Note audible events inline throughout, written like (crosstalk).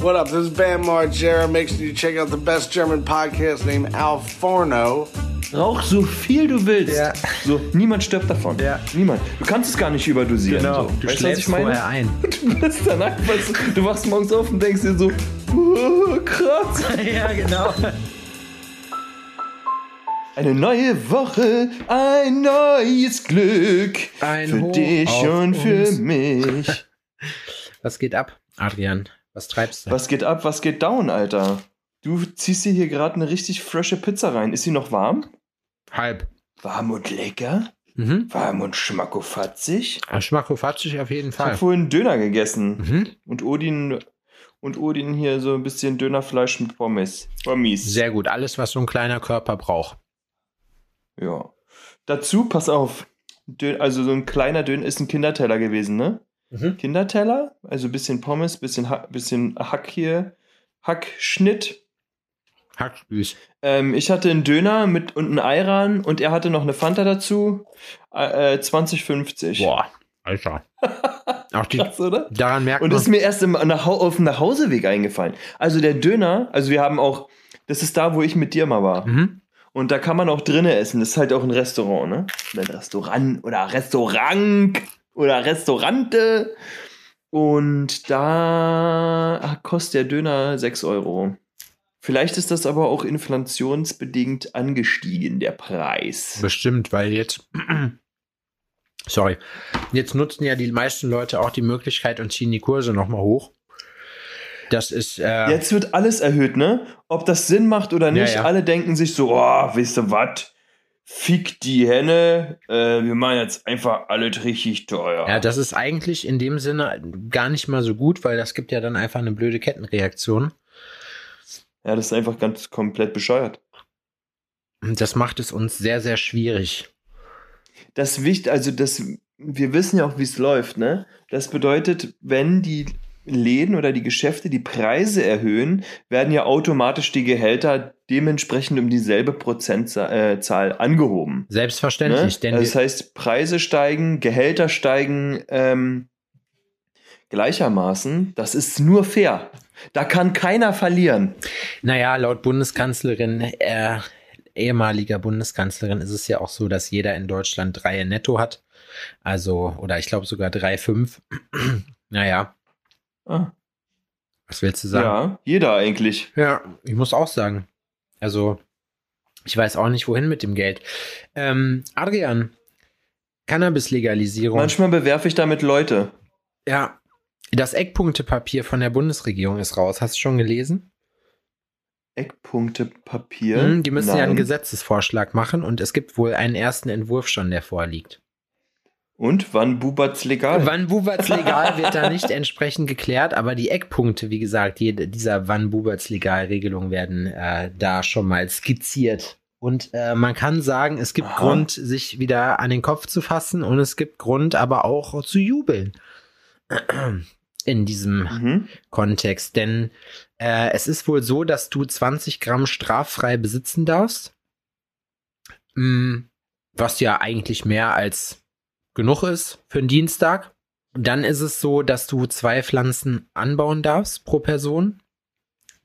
What up? This is Bam Margera. Make sure you check out the best German podcast named Al Forno. Rauch so viel du willst. Ja. So, niemand stirbt davon. Ja. Niemand. Du kannst es gar nicht überdosieren. Genau, So. du weißt schläfst ich meine? vorher ein. (laughs) Du bist dann einfach so, du wachst morgens auf und denkst dir so, oh, krass. (laughs) ja, genau. Eine neue Woche, ein neues Glück. Ein für Hoch dich und für uns. mich. Was geht ab, Adrian? Was treibst du? Was geht ab, was geht down, Alter? Du ziehst dir hier gerade eine richtig frische Pizza rein. Ist sie noch warm? Halb. Warm und lecker? Mhm. Warm und schmackofatzig? Schmackofatzig auf jeden Ich habe Fall. vorhin Döner gegessen. Mhm. Und Odin und Odin hier so ein bisschen Dönerfleisch mit Pommes. Pommes. Sehr gut. Alles, was so ein kleiner Körper braucht. Ja. Dazu, pass auf. Dö also so ein kleiner Döner ist ein Kinderteller gewesen, ne? Mhm. Kinderteller, also ein bisschen Pommes, bisschen, ha bisschen Hack hier, Hackschnitt. Hackspieß. Ähm, ich hatte einen Döner mit und einen Eiran und er hatte noch eine Fanta dazu. Äh, äh, 20,50. Boah, Alter. (laughs) Auch die, Krass, oder? daran merkt Und man. das ist mir erst im, nach, auf dem Nachhauseweg eingefallen. Also der Döner, also wir haben auch, das ist da, wo ich mit dir mal war. Mhm. Und da kann man auch drinnen essen. Das ist halt auch ein Restaurant, ne? Ein Restaurant oder Restaurant oder Restaurante. Und da kostet der Döner 6 Euro. Vielleicht ist das aber auch inflationsbedingt angestiegen, der Preis. Bestimmt, weil jetzt. (clears throat) Sorry. Jetzt nutzen ja die meisten Leute auch die Möglichkeit und ziehen die Kurse nochmal hoch. Das ist. Äh, Jetzt wird alles erhöht, ne? Ob das Sinn macht oder nicht, Ja, ja. alle denken sich so, oh, weißt du was? Fick die Henne, äh, wir machen jetzt einfach alles richtig teuer. Ja, das ist eigentlich in dem Sinne gar nicht mal so gut, weil das gibt ja dann einfach eine blöde Kettenreaktion. ja, das ist einfach ganz komplett bescheuert. Und das macht es uns sehr, sehr schwierig. das wichtig, also das, wir wissen ja auch, wie es läuft, ne? Das bedeutet, wenn die Läden oder die Geschäfte die Preise erhöhen, werden ja automatisch die Gehälter dementsprechend um dieselbe Prozentzahl äh, angehoben. Selbstverständlich, Ne? denn Also das heißt, Preise steigen, Gehälter steigen ähm, gleichermaßen. Das ist nur fair. Da kann keiner verlieren. naja, laut Bundeskanzlerin, äh, ehemaliger Bundeskanzlerin, ist es ja auch so, dass jeder in Deutschland drei netto hat. Also, oder ich glaube sogar drei, fünf. (clears throat) naja, Ah, was willst du sagen? ja, jeder eigentlich. Ja, ich muss auch sagen. Also, ich weiß auch nicht, wohin mit dem Geld. Ähm, Adrian, Cannabis-Legalisierung. Manchmal bewerfe ich damit Leute. Ja, das Eckpunktepapier von der Bundesregierung ist raus. Hast du schon gelesen? Eckpunktepapier. Mhm, die müssen ja einen Nein. Gesetzesvorschlag machen und es gibt wohl einen ersten Entwurf schon, der vorliegt. Und wann bubert's legal? Wann Buberts legal wird da nicht entsprechend geklärt, aber die Eckpunkte, wie gesagt, jede, dieser Wann Buberts legal-Regelung werden äh, da schon mal skizziert. Und äh, man kann sagen, es gibt Aha. Grund, sich wieder an den Kopf zu fassen und es gibt Grund, aber auch zu jubeln. (clears throat) In diesem Mhm. Kontext. Denn äh, es ist wohl so, dass du 20 Gramm straffrei besitzen darfst. Mm, Was ja eigentlich mehr als genug ist für einen Dienstag. Dann ist es so, dass du zwei Pflanzen anbauen darfst pro Person.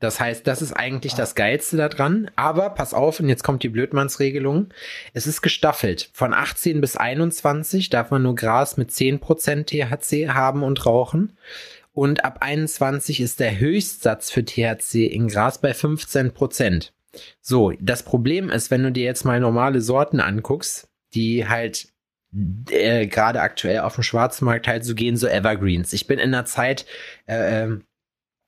Das heißt, das ist eigentlich das Geilste daran. Aber pass auf, und jetzt kommt die Blödmannsregelung. Es ist gestaffelt. Von 18 bis 21 darf man nur Gras mit 10% THC haben und rauchen. Und ab 21 ist der Höchstsatz für THC in Gras bei 15%. So, das Problem ist, wenn du dir jetzt mal normale Sorten anguckst, die halt äh, gerade aktuell auf dem Schwarzmarkt halt so gehen, so Evergreens. Ich bin in einer Zeit äh, ähm,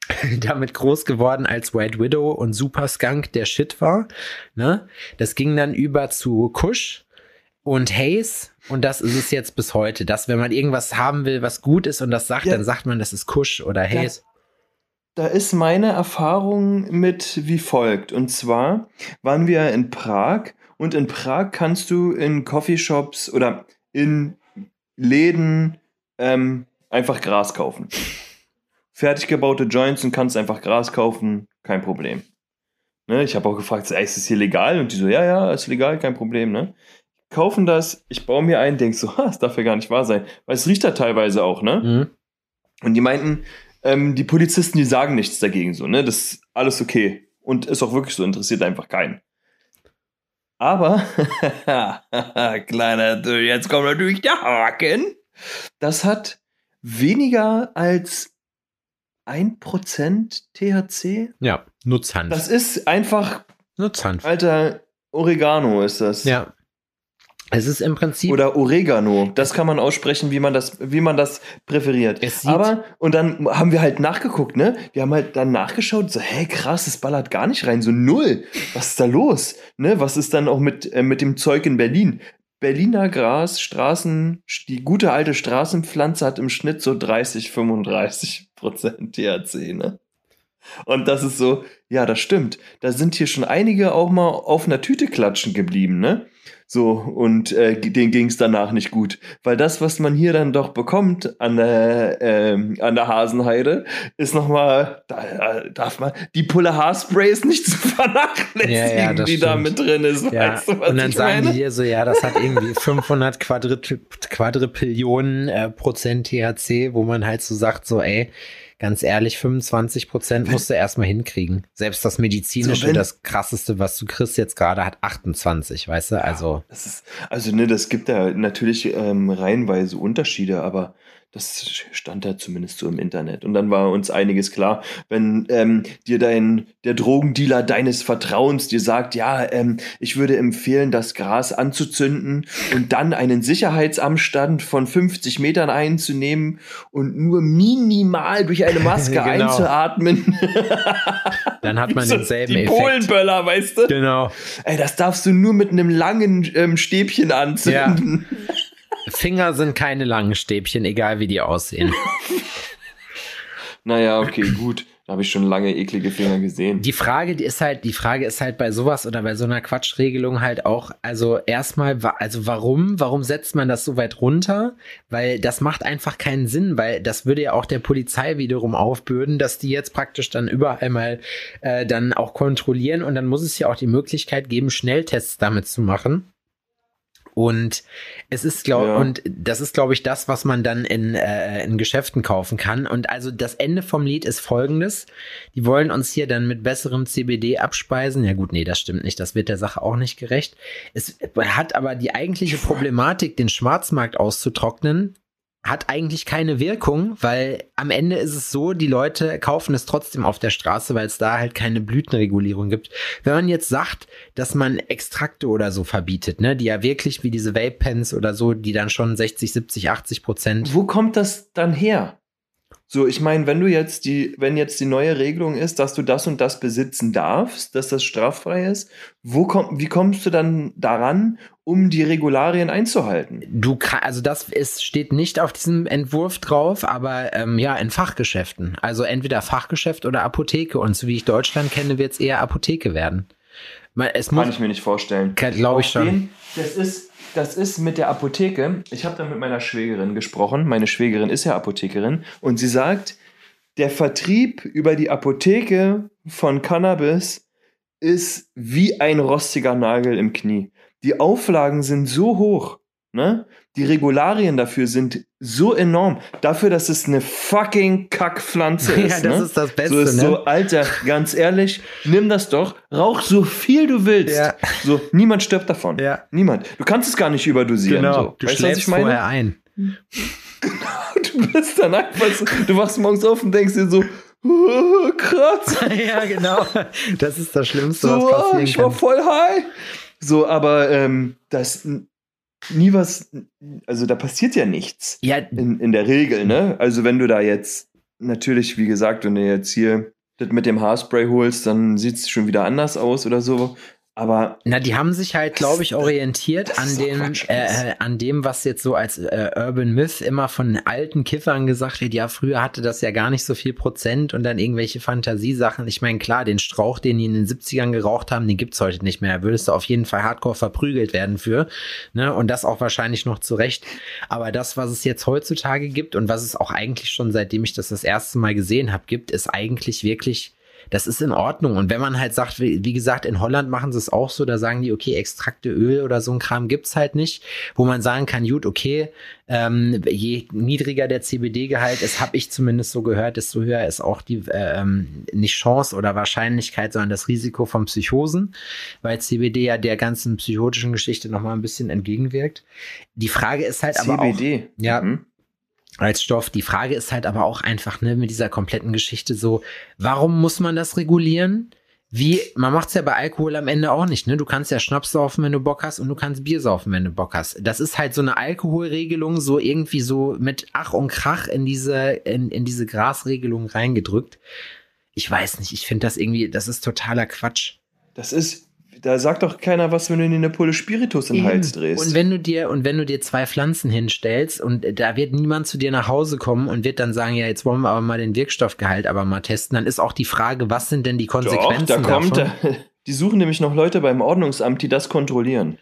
(laughs) damit groß geworden, als White Widow und Super Skunk der Shit war. Ne? Das ging dann über zu Kush und Haze und das ist es jetzt bis heute. Dass wenn man irgendwas haben will, was gut ist und das sagt, Ja. dann sagt man, das ist Kush oder Haze. Da ist meine Erfahrung mit wie folgt. Und zwar waren wir in Prag und in Prag kannst du in Coffeeshops oder in Läden ähm, einfach Gras kaufen. Fertig gebaute Joints und kannst einfach Gras kaufen, kein Problem. Ne, ich habe auch gefragt, ist das hier legal? Und die so, ja, ja, ist legal, kein Problem. Ne? Kaufen das, ich baue mir ein, denk so, (laughs) das darf ja gar nicht wahr sein. Weil es riecht da teilweise auch, ne? Mhm. Und die meinten, ähm, die Polizisten, die sagen nichts dagegen, so, ne? Das ist alles okay. Und ist auch wirklich so, interessiert einfach keinen. Aber, (laughs) kleiner, jetzt kommt natürlich der Haken. Das hat weniger als 1% THC. Ja, Nutzhanf. Das ist einfach, Nutzhanf. alter, Oregano ist das. Ja. Es ist im Prinzip. Oder Oregano. Das kann man aussprechen, wie man das, wie man das präferiert. Aber, und dann haben wir halt nachgeguckt, ne? Wir haben halt dann nachgeschaut, so, hä, krass, es ballert gar nicht rein, so null. Was ist da los? Ne? Was ist dann auch mit, äh, mit dem Zeug in Berlin? Berliner Gras, Straßen, die gute alte Straßenpflanze hat im Schnitt so 30, 35 Prozent THC, ne? Und das ist so, ja, das stimmt. Da sind hier schon einige auch mal auf einer Tüte klatschen geblieben, ne? So, und äh, denen ging es danach nicht gut. Weil das, was man hier dann doch bekommt an der, ähm, an der Hasenheide, ist nochmal, da äh, darf man, die Pulle Haarspray ist nicht (laughs) zu vernachlässigen, Ja, ja, die da stimmt. mit drin ist. Ja, Weißt du, was und dann ich sagen meine? die dir so, ja, das hat irgendwie (laughs) 500 Quadrit Quadrillionen äh, Prozent THC, wo man halt so sagt, so, ey, ganz ehrlich, 25 Prozent musst du erstmal hinkriegen. Selbst das medizinische, So, das krasseste, was du kriegst jetzt gerade, hat 28, weißt du? Also, Das ist, also ne, das gibt da natürlich ähm, reihenweise Unterschiede, aber das stand da zumindest so im Internet. Und dann war uns einiges klar, wenn ähm, dir dein der Drogendealer deines Vertrauens dir sagt, ja, ähm, ich würde empfehlen, das Gras anzuzünden und dann einen Sicherheitsabstand von 50 Metern einzunehmen und nur minimal durch eine Maske (laughs) Genau. einzuatmen. (laughs) dann hat man So denselben die Effekt. Polenböller, weißt du? Genau. Ey, das darfst du nur mit einem langen ähm, Stäbchen anzünden. Finger sind keine langen Stäbchen, egal wie die aussehen. (laughs) Naja, okay, gut. Da habe ich schon lange eklige Finger gesehen. Die Frage, die ist halt, die Frage ist halt bei sowas oder bei so einer Quatschregelung halt auch, also erstmal, also warum, warum setzt man das so weit runter? Weil das macht einfach keinen Sinn, weil das würde ja auch der Polizei wiederum aufbürden, dass die jetzt praktisch dann überall mal äh, dann auch kontrollieren und dann muss es ja auch die Möglichkeit geben, Schnelltests damit zu machen. Und es ist, glaube Ja. und das ist, glaube ich, das, was man dann in, äh, in Geschäften kaufen kann. Und also das Ende vom Lied ist folgendes. Die wollen uns hier dann mit besserem CBD abspeisen. Ja gut, nee, das stimmt nicht. Das wird der Sache auch nicht gerecht. Es hat aber die eigentliche (laughs) Problematik, den Schwarzmarkt auszutrocknen, hat eigentlich keine Wirkung, weil am Ende ist es so, die Leute kaufen es trotzdem auf der Straße, weil es da halt keine Blütenregulierung gibt. Wenn man jetzt sagt, dass man Extrakte oder so verbietet, ne, die ja wirklich wie diese Vape-Pens oder so, die dann schon 60, 70, 80 Prozent Wo kommt das dann her? So, ich meine, wenn du jetzt die, wenn jetzt die neue Regelung ist, dass du das und das besitzen darfst, dass das straffrei ist, wo komm, wie kommst du dann daran, um die Regularien einzuhalten? Du kann, also das ist, steht nicht auf diesem Entwurf drauf, aber ähm, ja, in Fachgeschäften. Also entweder Fachgeschäft oder Apotheke. Und so wie ich Deutschland kenne, wird es eher Apotheke werden. Man, es Kann muss, ich mir nicht vorstellen. glaube ich schon. den- das ist, das ist mit der Apotheke. Ich habe da mit meiner Schwägerin gesprochen. Meine Schwägerin ist ja Apothekerin und sie sagt, der Vertrieb über die Apotheke von Cannabis ist wie ein rostiger Nagel im Knie. Die Auflagen sind so hoch, ne? Die Regularien dafür sind so enorm. Dafür, dass es eine fucking Kackpflanze (laughs) Ja, ist. das ne? ist das Beste, So ist ne? so, Alter, ganz ehrlich, nimm das doch, rauch so viel du willst. Ja. So, niemand stirbt davon. Ja. Niemand. Du kannst es gar nicht überdosieren. So. Genau. Du weißt du, was schläfst ich meine? vorher ein. (laughs) Du bist dann einfach so, du wachst morgens auf und denkst dir so, oh, (laughs) krass, ja, genau. Das ist das Schlimmste, so, was passieren ich war kann. voll high. So, aber ähm, das nie was, also da passiert ja nichts. Ja, In, in der Regel, ne? Also wenn du da jetzt, natürlich, wie gesagt, wenn du jetzt hier das mit dem Haarspray holst, dann sieht es schon wieder anders aus oder so. Aber Na, die haben sich halt, glaube ich, orientiert an dem, Quatsch, äh, an dem, was jetzt so als äh, Urban Myth immer von alten Kiffern gesagt wird. Ja, früher hatte das ja gar nicht so viel Prozent und dann irgendwelche Fantasiesachen. Ich meine, klar, den Strauch, den die in den 70ern geraucht haben, den gibt's heute nicht mehr. Da würdest du auf jeden Fall hardcore verprügelt werden für. Ne? Und das auch wahrscheinlich noch zu Recht. Aber das, was es jetzt heutzutage gibt und was es auch eigentlich schon seitdem ich das das erste Mal gesehen habe, gibt, ist eigentlich wirklich das ist in Ordnung. Und wenn man halt sagt, wie, wie gesagt, in Holland machen sie es auch so, da sagen die, okay, Extrakte Öl oder so ein Kram gibt's halt nicht, wo man sagen kann, gut, okay, ähm, je niedriger der CBD-Gehalt ist, habe ich zumindest so gehört, desto höher ist auch die äh, ähm, nicht Chance oder Wahrscheinlichkeit, sondern das Risiko von Psychosen, weil CBD ja der ganzen psychotischen Geschichte nochmal ein bisschen entgegenwirkt. Die Frage ist halt aber auch, CBD. ja, Mhm. Als Stoff. Die Frage ist halt aber auch einfach, ne, mit dieser kompletten Geschichte so, warum muss man das regulieren? Wie, man macht's ja bei Alkohol am Ende auch nicht, ne? Du kannst ja Schnaps saufen, wenn du Bock hast, und du kannst Bier saufen, wenn du Bock hast. Das ist halt so eine Alkoholregelung, so irgendwie so mit Ach und Krach in diese, in, in diese Grasregelung reingedrückt. Ich weiß nicht, ich finde das irgendwie, das ist totaler Quatsch. Das ist, da sagt doch keiner was, wenn du dir eine Pulle Spiritus in den Hals drehst. Und wenn du dir und wenn du dir zwei Pflanzen hinstellst und da wird niemand zu dir nach Hause kommen und wird dann sagen, ja, jetzt wollen wir aber mal den Wirkstoffgehalt aber mal testen, dann ist auch die Frage, was sind denn die Doch, Konsequenzen da kommt, davon? da, (laughs) die suchen nämlich noch Leute beim Ordnungsamt, die das kontrollieren.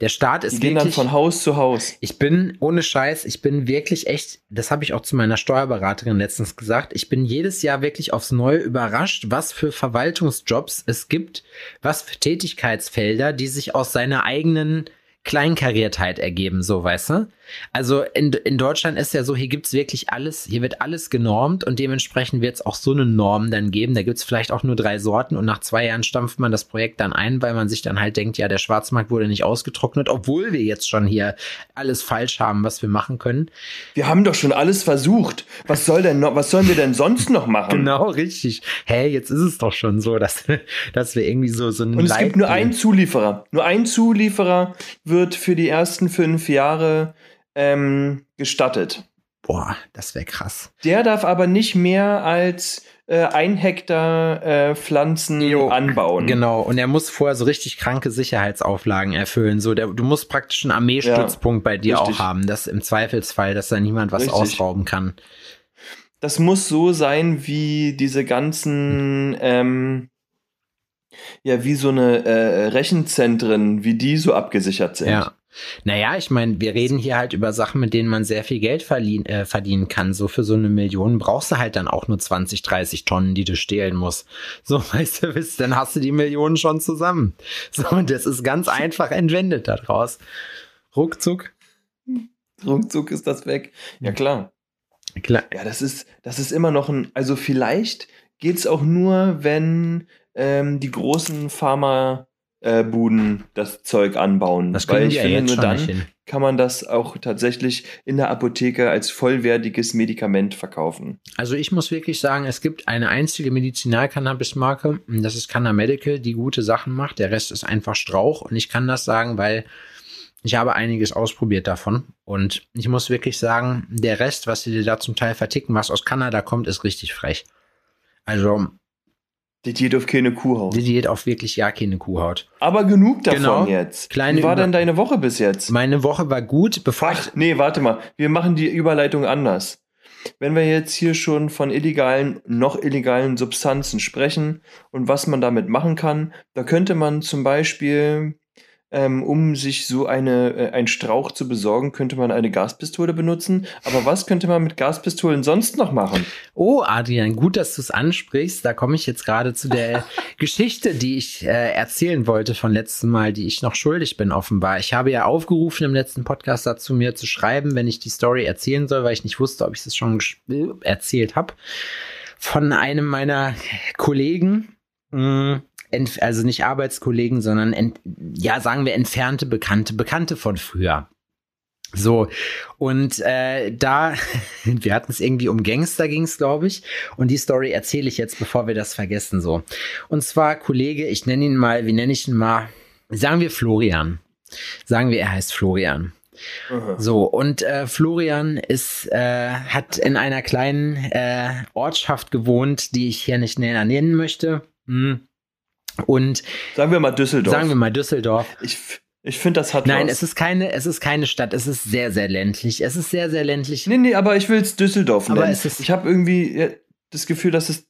Der Staat Die ist gehen dann wirklich von Haus zu Haus. Ich bin ohne Scheiß, ich bin wirklich echt, das habe ich auch zu meiner Steuerberaterin letztens gesagt, ich bin jedes Jahr wirklich aufs Neue überrascht, was für Verwaltungsjobs es gibt, was für Tätigkeitsfelder, die sich aus seiner eigenen Kleinkariertheit ergeben, so weißt du? Also in, in Deutschland ist ja so, hier gibt's wirklich alles, hier wird alles genormt und dementsprechend wird es auch so eine Norm dann geben. Da gibt's vielleicht auch nur drei Sorten und nach zwei Jahren stampft man das Projekt dann ein, weil man sich dann halt denkt, ja, der Schwarzmarkt wurde nicht ausgetrocknet, obwohl wir jetzt schon hier alles falsch haben, was wir machen können. Wir haben doch schon alles versucht. Was soll denn noch, was sollen wir denn sonst noch (laughs) machen? Genau, richtig. Hä, jetzt ist es doch schon so, dass, (laughs) dass wir irgendwie so, so einen Und es gibt nur einen Zulieferer. Nur ein Zulieferer wird für die ersten fünf Jahre ähm, gestattet. Boah, das wäre krass. Der darf aber nicht mehr als äh, ein Hektar äh, Pflanzen Jo, anbauen. Genau, und er muss vorher so richtig kranke Sicherheitsauflagen erfüllen. So, der, du musst praktisch einen Armeestützpunkt bei dir richtig. auch haben, dass im Zweifelsfall, dass da niemand was Richtig. ausrauben kann. Das muss so sein wie diese ganzen, ähm, ja, wie so eine äh, Rechenzentren, wie die so abgesichert sind. Ja. Naja, ich meine, wir reden hier halt über Sachen, mit denen man sehr viel Geld verliehen, äh, verdienen kann. So für so eine Million brauchst du halt dann auch nur 20, 30 Tonnen, die du stehlen musst. So, (laughs) weißt du, wisst, dann hast du die Millionen schon zusammen. So, und das ist ganz einfach entwendet daraus. Ruckzuck. Ruckzuck ist das weg. Ja, klar. Klar. Ja, das ist, das ist immer noch ein, also vielleicht geht's auch nur, wenn ähm, die großen Pharma äh, das Zeug anbauen. Das Weil ich die ja finde, jetzt nur schon dann nicht hin. kann man das auch tatsächlich in der Apotheke als vollwertiges Medikament verkaufen. Also ich muss wirklich sagen, es gibt eine einzige Medizinal-Cannabis-Marke, das ist Canna Medical, die gute Sachen macht. Der Rest ist einfach Strauch und ich kann das sagen, weil ich habe einiges ausprobiert davon und ich muss wirklich sagen, der Rest, was sie dir da zum Teil verticken, was aus Kanada kommt, ist richtig frech. Also, Die geht auf keine Kuhhaut. die Diät auf wirklich ja keine Kuhhaut. Aber genug davon Genau. jetzt. Kleine Wie war Über- denn deine Woche bis jetzt? Meine Woche war gut, bevor Ach, nee, warte mal. Wir machen die Überleitung anders. Wenn wir jetzt hier schon von illegalen, noch illegalen Substanzen sprechen und was man damit machen kann, da könnte man zum Beispiel, ähm, um sich so eine, äh, ein Strauch zu besorgen, könnte man eine Gaspistole benutzen. Aber was könnte man mit Gaspistolen sonst noch machen? Oh, Adrian, gut, dass du es ansprichst. Da komme ich jetzt gerade zu der (laughs) Geschichte, die ich äh, erzählen wollte von letztem Mal, die ich noch schuldig bin, offenbar. Ich habe ja aufgerufen im letzten Podcast dazu, mir zu schreiben, wenn ich die Story erzählen soll, weil ich nicht wusste, ob ich es schon äh, erzählt habe. Von einem meiner Kollegen, mh, ent- also nicht Arbeitskollegen, sondern ent, ja, sagen wir entfernte Bekannte, Bekannte von früher. So, und äh, da, (laughs) wir hatten es irgendwie um Gangster ging's, glaube ich. Und die Story erzähle ich jetzt, bevor wir das vergessen. So. Und zwar, Kollege, ich nenne ihn mal, wie nenne ich ihn mal? Sagen wir Florian. Sagen wir, er heißt Florian. So, und äh, Florian ist, äh, hat in einer kleinen äh, Ortschaft gewohnt, die ich hier nicht näher nennen möchte. Hm. Und Sagen wir mal Düsseldorf. sagen wir mal Düsseldorf. ich ich finde, das hat Nein, was. es ist keine, es ist keine Stadt, es ist sehr, sehr ländlich. Es ist sehr, sehr ländlich. Nee, nee, aber ich will es Düsseldorf Aber nennen. es ist- ich habe irgendwie das Gefühl, dass es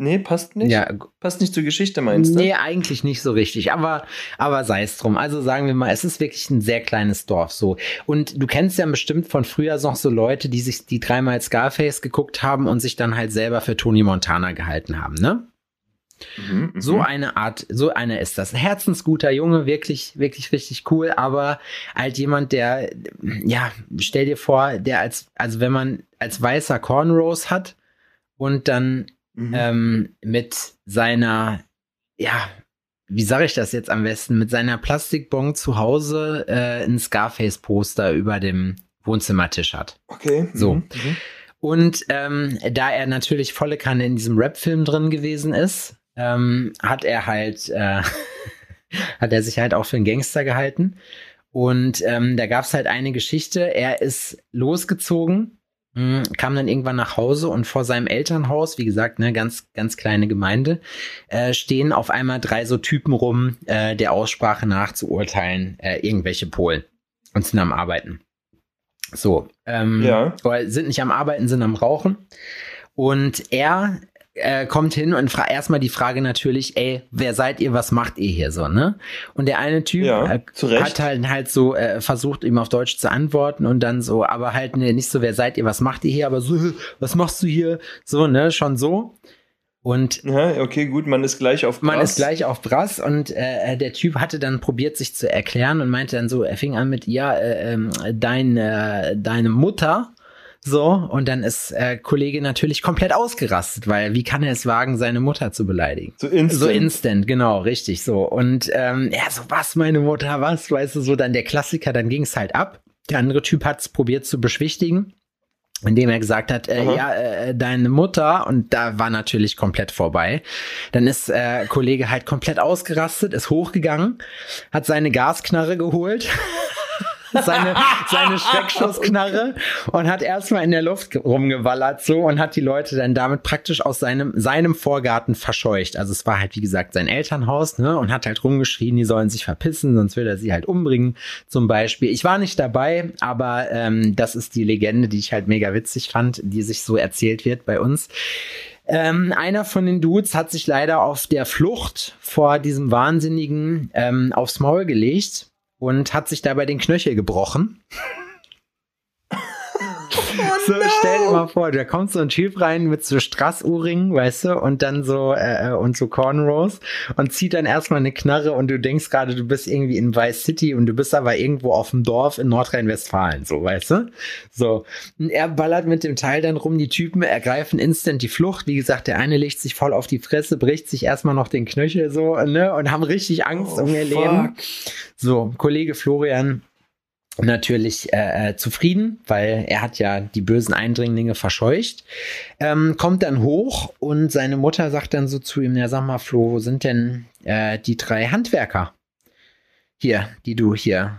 Nee, passt nicht. Ja, Passt nicht zur Geschichte, meinst du? Nee, eigentlich nicht so richtig, aber, aber sei es drum. Also sagen wir mal, es ist wirklich ein sehr kleines Dorf so. Und du kennst ja bestimmt von früher noch so Leute, die sich die dreimal Scarface geguckt haben und sich dann halt selber für Tony Montana gehalten haben, ne? Mhm, mhm. So eine Art, so einer ist das. Ein herzensguter Junge, wirklich, wirklich richtig cool, aber halt jemand, der, ja, stell dir vor, der als, also wenn man als weißer Cornrows hat und dann Mhm. ähm, mit seiner, ja, wie sage ich das jetzt am besten, mit seiner Plastikbon zu Hause äh, ein Scarface-Poster über dem Wohnzimmertisch hat. Okay. So. Mhm. Mhm. Und ähm, da er natürlich volle Kanne in diesem Rap-Film drin gewesen ist, ähm, hat er halt, äh, (laughs) hat er sich halt auch für einen Gangster gehalten. Und ähm, da gab es halt eine Geschichte. Er ist losgezogen, mh, kam dann irgendwann nach Hause und vor seinem Elternhaus, wie gesagt, ne, ganz, ganz kleine Gemeinde, äh, stehen auf einmal drei so Typen rum, äh, der Aussprache nach zu urteilen, äh, irgendwelche Polen und sind am Arbeiten. So, ähm, Ja. sind nicht am Arbeiten, sind am Rauchen. Und er äh, kommt hin und fragt erstmal die Frage natürlich, ey, wer seid ihr, was macht ihr hier so, ne? Und der eine Typ Ja, äh, hat halt halt so äh, versucht, ihm auf Deutsch zu antworten und dann so, aber halt ne, nicht so, wer seid ihr, was macht ihr hier, aber so, was machst du hier, so, ne, schon so. Und Ja, okay, gut, man ist gleich auf man Brass. ist gleich auf Brass und äh, der Typ hatte dann probiert, sich zu erklären und meinte dann so, er fing an mit, ja, äh, ähm, dein, äh, deine Mutter, so, und dann ist äh, Kollege natürlich komplett ausgerastet, weil wie kann er es wagen, seine Mutter zu beleidigen? So instant. So instant, genau, richtig so. Und ähm, ja, so was, meine Mutter, was, weißt du, so dann der Klassiker, dann ging es halt ab. Der andere Typ hat es probiert zu beschwichtigen, indem er gesagt hat, äh, Aha. ja, äh, deine Mutter, und da war natürlich komplett vorbei. Dann ist äh, Kollege halt komplett ausgerastet, ist hochgegangen, hat seine Gasknarre geholt. (laughs) seine, seine (laughs) Schreckschussknarre und hat erstmal in der Luft rumgewallert so und hat die Leute dann damit praktisch aus seinem, seinem Vorgarten verscheucht. Also es war halt, wie gesagt, sein Elternhaus, ne, und hat halt rumgeschrien, die sollen sich verpissen, sonst will er sie halt umbringen, zum Beispiel. Ich war nicht dabei, aber ähm, das ist die Legende, die ich halt mega witzig fand, die sich so erzählt wird bei uns. Ähm, einer von den Dudes hat sich leider auf der Flucht vor diesem Wahnsinnigen ähm, aufs Maul gelegt und hat sich dabei den Knöchel gebrochen. Stell dir mal vor, da kommt so ein Typ rein mit so Strassuhringen, weißt du, und dann so, äh, und so Cornrows und zieht dann erstmal eine Knarre und du denkst gerade, du bist irgendwie in Vice City und du bist aber irgendwo auf dem Dorf in Nordrhein-Westfalen, so, weißt du? So. Und er ballert mit dem Teil dann rum, die Typen ergreifen instant die Flucht. Wie gesagt, der eine legt sich voll auf die Fresse, bricht sich erstmal noch den Knöchel so, ne, und haben richtig Angst Oh, um ihr fuck. Leben. So, Kollege Florian natürlich äh, äh, zufrieden, weil er hat ja die bösen Eindringlinge verscheucht. Ähm, kommt dann hoch und seine Mutter sagt dann so zu ihm, ja sag mal Flo, wo sind denn äh, die drei Handwerker? Hier, die du hier,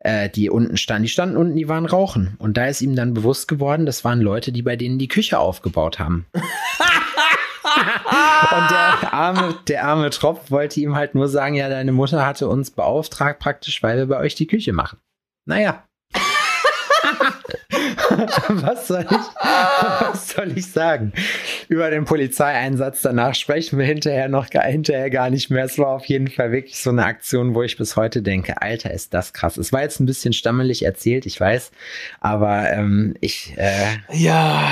äh, die unten standen. Die standen unten, die waren rauchen. Und da ist ihm dann bewusst geworden, das waren Leute, die bei denen die Küche aufgebaut haben. (laughs) Und der arme, der arme Tropf wollte ihm halt nur sagen, ja, deine Mutter hatte uns beauftragt praktisch, weil wir bei euch die Küche machen. Naja. (laughs) was, soll ich, was soll ich sagen? Über den Polizeieinsatz danach sprechen wir hinterher noch gar, hinterher gar nicht mehr. Es war auf jeden Fall wirklich so eine Aktion, wo ich bis heute denke, Alter, ist das krass. Es war jetzt ein bisschen stammelig erzählt, ich weiß, aber ähm, ich, äh, Ja,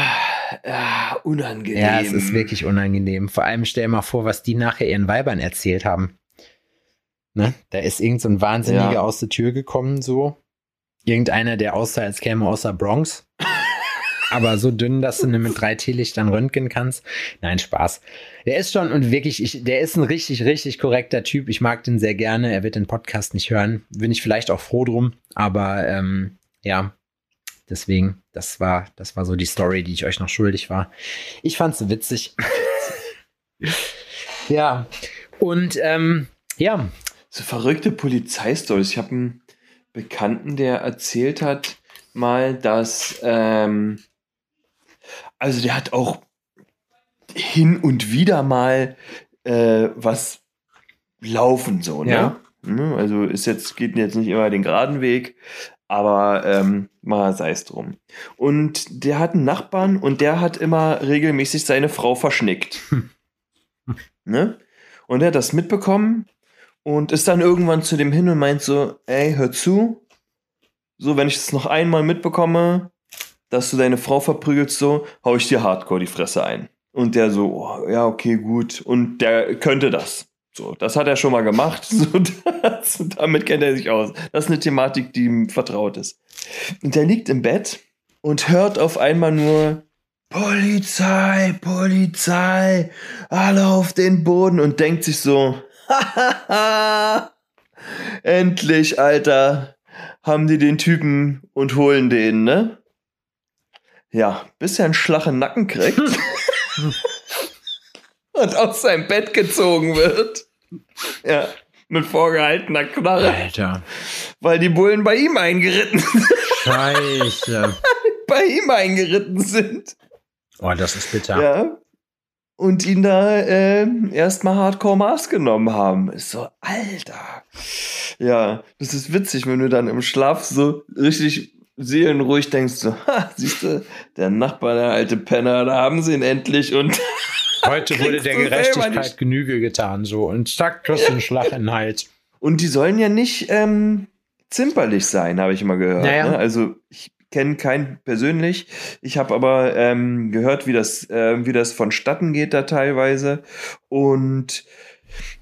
ja, unangenehm. ja, es ist wirklich unangenehm. Vor allem stell mal vor, was die nachher ihren Weibern erzählt haben. Ne? Da ist irgend so ein Wahnsinniger Ja. aus der Tür gekommen, so. Irgendeiner, der aussah, als käme aus der Bronx. (laughs) Aber so dünn, dass du ihn mit drei Teelichtern röntgen kannst. Nein, Spaß. Der ist schon und wirklich, ich, der ist ein richtig, richtig korrekter Typ. Ich mag den sehr gerne. Er wird den Podcast nicht hören. Bin ich vielleicht auch froh drum. Aber ähm, ja, deswegen, das war, das war so die Story, die ich euch noch schuldig war. Ich fand's witzig. (laughs) ja. Und ähm, ja, So verrückte Polizeistories. Ich habe einen Bekannten, der erzählt hat mal, dass ähm, also der hat auch hin und wieder mal äh, was laufen so, ne? Ja. Ne, Also ist jetzt geht jetzt nicht immer den geraden Weg, aber ähm, mal sei es drum. Und der hat einen Nachbarn und der hat immer regelmäßig seine Frau verschnickt. (laughs) Ne? Und er hat das mitbekommen und ist dann irgendwann zu dem hin und meint so, ey, hör zu. So, wenn ich das noch einmal mitbekomme, dass du deine Frau verprügelst, so, hau ich dir hardcore die Fresse ein. Und der so, oh, ja, okay, gut. Und der könnte das. So, das hat er schon mal gemacht. (laughs) So, das, damit kennt er sich aus. Das ist eine Thematik, die ihm vertraut ist. Und der liegt im Bett und hört auf einmal nur Polizei, Polizei, alle auf den Boden und denkt sich so, (laughs) endlich, Alter, haben die den Typen und holen den, ne? Ja, bis er einen flachen Nacken kriegt (laughs) und aus seinem Bett gezogen wird. Ja, mit vorgehaltener Knarre. Alter. Weil die Bullen bei ihm eingeritten sind. Scheiße. (laughs) bei ihm eingeritten sind. Oh, das ist bitter. Ja. Und ihn da äh, erstmal Hardcore Maß genommen haben. Ist so, Alter. Ja, das ist witzig, wenn du dann im Schlaf so richtig seelenruhig denkst, so, ha, siehst du, der Nachbar, der alte Penner, da haben sie ihn endlich und (laughs) Heute wurde der Gerechtigkeit. Genüge getan, so. Und zack, kriegst du einen Schlag in den Hals. Und die sollen ja nicht ähm, zimperlich sein, habe ich immer gehört. Naja. Ne? Also ich kenne keinen persönlich. Ich habe aber ähm, gehört, wie das, äh, wie das vonstatten geht da teilweise. Und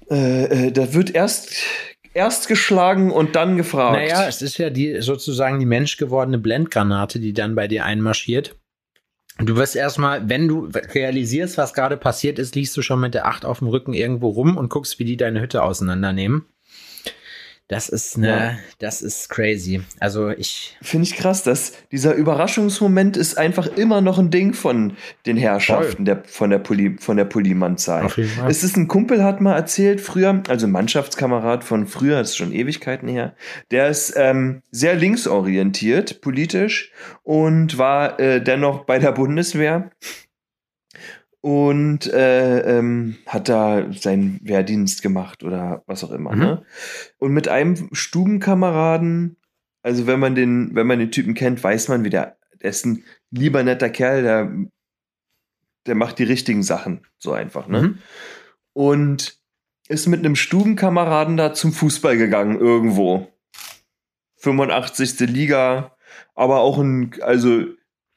äh, äh, da wird erst erst geschlagen und dann gefragt. Naja, es ist ja die sozusagen die menschgewordene Blendgranate, die dann bei dir einmarschiert. Du wirst erstmal, wenn du realisierst, was gerade passiert ist, liegst du schon mit der Acht auf dem Rücken irgendwo rum und guckst, wie die deine Hütte auseinandernehmen. Das ist ne, Ja. das ist crazy. Also ich, Finde ich krass, dass dieser Überraschungsmoment ist einfach immer noch ein Ding von den Herrschaften der, von der Pulli, von der Fall. Es ist ein Kumpel, hat mal erzählt früher, also Mannschaftskamerad von früher, das ist schon Ewigkeiten her, der ist ähm, sehr linksorientiert, politisch und war äh, dennoch bei der Bundeswehr und äh, ähm, hat da seinen Wehrdienst gemacht oder was auch immer. Mhm. Ne? Und mit einem Stubenkameraden, also wenn man den, wenn man den Typen kennt, weiß man, wie der, der ist ein lieber netter Kerl, der, der macht die richtigen Sachen, so einfach, ne? Mhm. Und ist mit einem Stubenkameraden da zum Fußball gegangen, irgendwo. 85. Liga, aber auch ein, also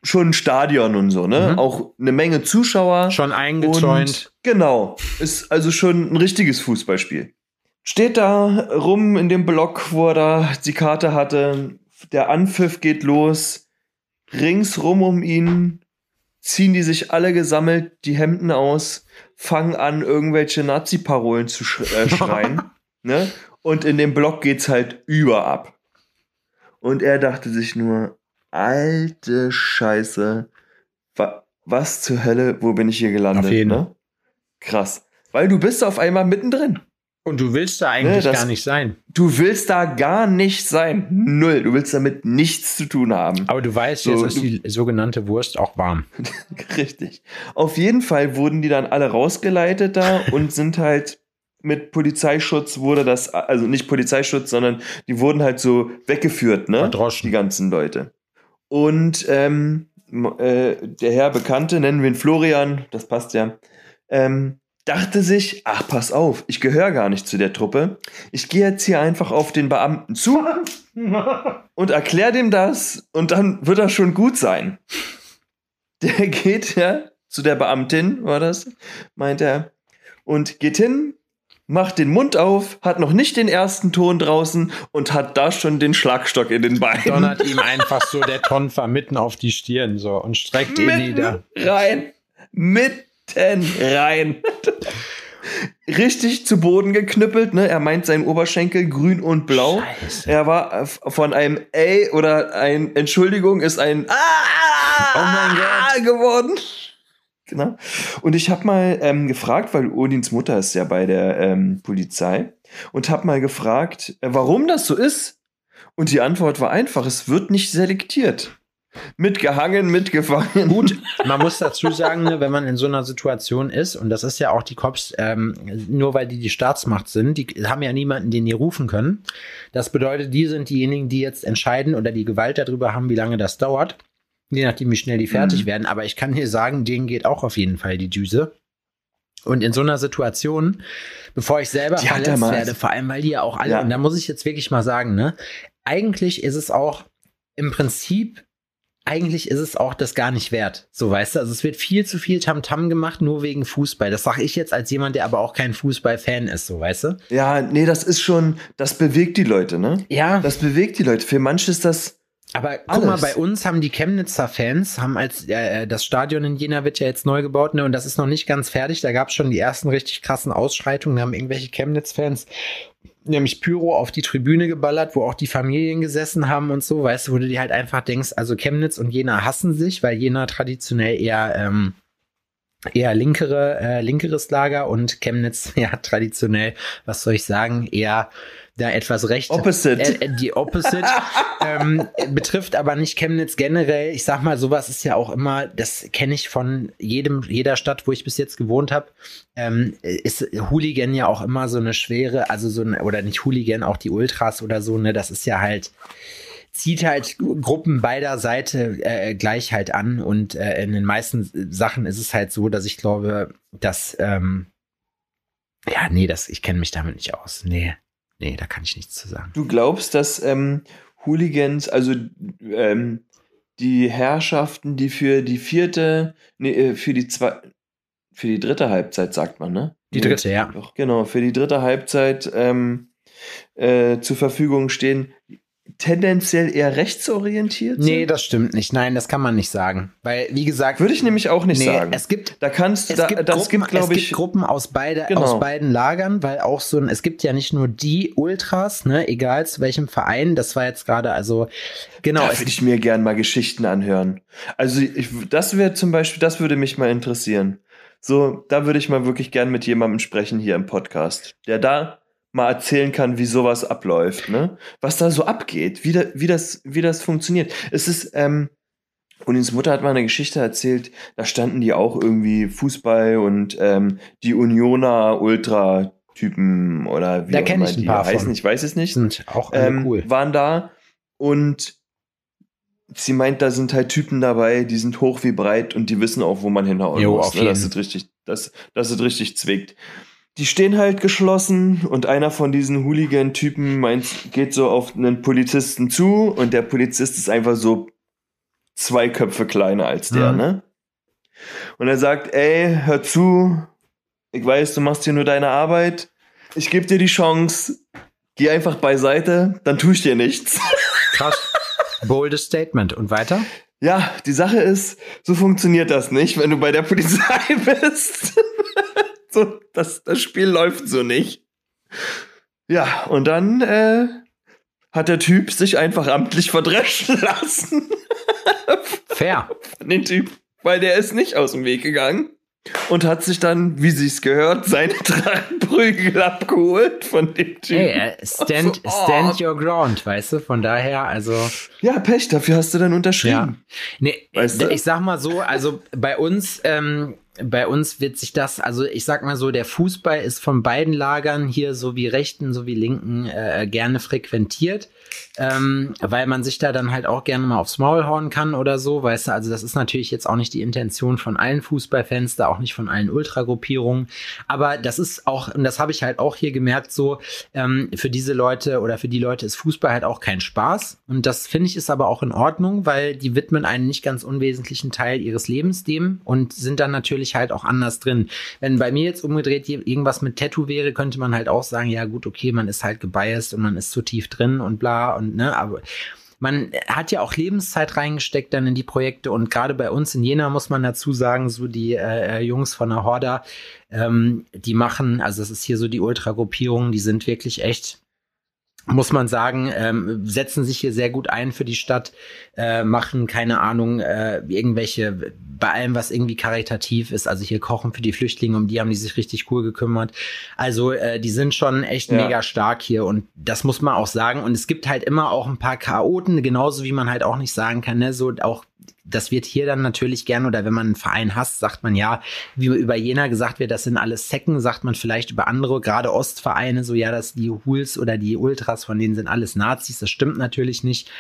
schon ein Stadion und so, ne? Mhm. Auch eine Menge Zuschauer. schon eingezäunt. Genau, ist also schon ein richtiges Fußballspiel. Steht da rum in dem Block, wo er da die Karte hatte. Der Anpfiff geht los. Ringsrum um ihn ziehen die sich alle gesammelt die Hemden aus, fangen an, irgendwelche Nazi-Parolen zu äh, (laughs) schreien. ne? Und in dem Block geht's halt über ab. Und er dachte sich nur, alte Scheiße, wa was zur Hölle, wo bin ich hier gelandet? Auf jeden. Ne? Krass. Weil du bist auf einmal mittendrin. Und du willst da eigentlich Ne, das- gar nicht sein. Du willst da gar nicht sein. Null. Du willst damit nichts zu tun haben. Aber du weißt, So, jetzt ist du- die sogenannte Wurst auch warm. (laughs) Richtig. Auf jeden Fall wurden die dann alle rausgeleitet da (laughs) und sind halt mit Polizeischutz wurde das, also nicht Polizeischutz, sondern die wurden halt so weggeführt, ne? Verdroschen. Die ganzen Leute. Und ähm, äh, der Herr Bekannte, nennen wir ihn Florian, das passt ja, ähm, dachte sich, ach, pass auf, ich gehöre gar nicht zu der Truppe. Ich gehe jetzt hier einfach auf den Beamten zu (laughs) und erklär dem das und dann wird das schon gut sein. Der (laughs) geht ja zu der Beamtin, war das, meint er, und geht hin, macht den Mund auf, hat noch nicht den ersten Ton draußen und hat da schon den Schlagstock in den Beinen. Donnert ihm einfach so der Tonfa mitten auf die Stirn so und streckt ihn nieder. Mitten rein. Mitten rein. Richtig zu Boden geknüppelt, ne? Er meint seinen Oberschenkel grün und blau. Scheiße. Er war von einem Ey oder ein Entschuldigung ist ein Ah Oh geworden. Genau. Und ich habe mal ähm, gefragt, weil Odins Mutter ist ja bei der ähm, Polizei und habe mal gefragt, äh, warum das so ist. Und die Antwort war einfach: Es wird nicht selektiert. Mitgehangen, mitgefangen. Gut, man muss dazu sagen, ne, wenn man in so einer Situation ist, und das ist ja auch die Cops, ähm, nur weil die die Staatsmacht sind, die haben ja niemanden, den die rufen können. Das bedeutet, die sind diejenigen, die jetzt entscheiden oder die Gewalt darüber haben, wie lange das dauert. Je nachdem, wie schnell die fertig Mhm. werden. Aber ich kann hier sagen, denen geht auch auf jeden Fall die Düse. Und in so einer Situation, bevor ich selber Die verletzt werde, vor allem weil die ja auch alle, Ja. und da muss ich jetzt wirklich mal sagen, ne, eigentlich ist es auch im Prinzip, eigentlich ist es auch das gar nicht wert. So, weißt du, also es wird viel zu viel Tamtam gemacht, nur wegen Fußball. Das sage ich jetzt als jemand, der aber auch kein Fußball-Fan ist, so, weißt du? Ja, nee, das ist schon, das bewegt die Leute, ne? Ja. Das bewegt die Leute. Für manche ist das, Aber guck mal, bei uns haben die Chemnitzer Fans, haben als äh, das Stadion in Jena wird ja jetzt neu gebaut, ne, und das ist noch nicht ganz fertig. Da gab es schon die ersten richtig krassen Ausschreitungen. Da haben irgendwelche Chemnitz-Fans nämlich Pyro auf die Tribüne geballert, wo auch die Familien gesessen haben und so, weißt du, wo du dir halt einfach denkst, also Chemnitz und Jena hassen sich, weil Jena traditionell eher ähm, eher linkere, äh, linkeres Lager und Chemnitz (laughs) ja traditionell, was soll ich sagen, eher da etwas recht Opposite. Äh, äh, die Opposite (laughs) ähm, betrifft aber nicht Chemnitz generell. Ich sag mal, sowas ist ja auch immer, das kenne ich von jedem, jeder Stadt, wo ich bis jetzt gewohnt habe, ähm, ist Hooligan ja auch immer so eine schwere, also so eine, oder nicht Hooligan, auch die Ultras oder so, ne, das ist ja halt, zieht halt Gruppen beider Seite äh, gleich halt an und äh, in den meisten Sachen ist es halt so, dass ich glaube, dass ähm, ja, nee, das, ich kenne mich damit nicht aus. Nee, nee, da kann ich nichts zu sagen. du glaubst, dass ähm, Hooligans, also ähm, die Herrschaften, die für die vierte, nee, äh, für die zwei, für die dritte Halbzeit, sagt man, ne? Die Nee, dritte, ja. Doch, genau, für die dritte Halbzeit ähm, äh, zur Verfügung stehen, tendenziell eher rechtsorientiert Nee, sind? das stimmt nicht. Nein, das kann man nicht sagen. Weil, wie gesagt, Würde ich nämlich auch nicht nee, sagen. es gibt da kannst es da, gibt das Gruppen, gibt, glaube es ich, gibt Gruppen aus, beide, Genau. aus beiden Lagern, weil auch so ein, es gibt ja nicht nur die Ultras, ne, egal zu welchem Verein, das war jetzt gerade, also, genau, da würde ich mir gern mal Geschichten anhören. Also ich, das wäre zum Beispiel, das würde mich mal interessieren. So, da würde ich mal wirklich gern mit jemandem sprechen hier im Podcast, der da mal erzählen kann, wie sowas abläuft, ne? Was da so abgeht, wie, da, wie, das, wie das funktioniert. Es ist, ähm, Unins Mutter hat mal eine Geschichte erzählt, da standen die auch irgendwie Fußball und ähm, die Unioner Ultra-Typen oder wie Da auch immer ich ein die paar heißen, von. ich weiß es nicht sind auch ähm, cool. waren da und sie meint, da sind halt Typen dabei, die sind hoch wie breit und die wissen auch, wo man hinhauen Jo, muss. Ne? Das ist richtig, das, das ist richtig zwickt. Die stehen halt geschlossen und einer von diesen Hooligan-Typen meint, geht so auf einen Polizisten zu und der Polizist ist einfach so zwei Köpfe kleiner als der, Mhm. ne? Und er sagt, ey, hör zu, ich weiß, du machst hier nur deine Arbeit, ich gebe dir die Chance, geh einfach beiseite, dann tue ich dir nichts. (laughs) Krass. Boldes Statement. Und weiter? Ja, die Sache ist, so funktioniert das nicht, wenn du bei der Polizei (laughs) bist. So, das, das Spiel läuft so nicht. Ja, und dann äh, hat der Typ sich einfach amtlich verdreschen (laughs) lassen Fair. von den Typ, weil der ist nicht aus dem Weg gegangen und hat sich dann, wie sich's gehört, seine (laughs) drei Prügel abgeholt von dem Typ. Hey, äh, stand, (laughs) oh. stand your ground, weißt du? Von daher, also. Ja, Pech, dafür hast du dann unterschrieben. Nee, Weißt du? ich sag mal so, also bei uns, ähm, bei uns wird sich das, also ich sag mal so, der Fußball ist von beiden Lagern hier, so wie Rechten, so wie Linken, äh, gerne frequentiert. Ähm, weil man sich da dann halt auch gerne mal aufs Maul hauen kann oder so, weißt du, also das ist natürlich jetzt auch nicht die Intention von allen Fußballfans, da auch nicht von allen Ultragruppierungen, aber das ist auch, und das habe ich halt auch hier gemerkt, so, ähm, für diese Leute oder für die Leute ist Fußball halt auch kein Spaß. Und das finde ich ist aber auch in Ordnung, weil die widmen einen nicht ganz unwesentlichen Teil ihres Lebens dem und sind dann natürlich halt auch anders drin. Wenn bei mir jetzt umgedreht irgendwas mit Tattoo wäre, könnte man halt auch sagen, ja gut, okay, man ist halt gebiased und man ist zu tief drin und bla und ne, aber man hat ja auch Lebenszeit reingesteckt dann in die Projekte und gerade bei uns in Jena muss man dazu sagen, so die äh, Jungs von der Horda, ähm, die machen, also das ist hier so die Ultragruppierung, die sind wirklich echt muss man sagen, ähm, setzen sich hier sehr gut ein für die Stadt, äh, machen, keine Ahnung, äh, irgendwelche, bei allem, was irgendwie karitativ ist, also hier kochen für die Flüchtlinge, um die haben die sich richtig cool gekümmert. Also äh, die sind schon echt Ja. mega stark hier und das muss man auch sagen. Und es gibt halt immer auch ein paar Chaoten, genauso wie man halt auch nicht sagen kann, ne, so auch das wird hier dann natürlich gern oder wenn man einen Verein hasst, sagt man ja, wie über Jena gesagt wird, das sind alles Zecken, sagt man vielleicht über andere, gerade Ostvereine, so ja, dass die Huls oder die Ultras von denen sind alles Nazis, das stimmt natürlich nicht.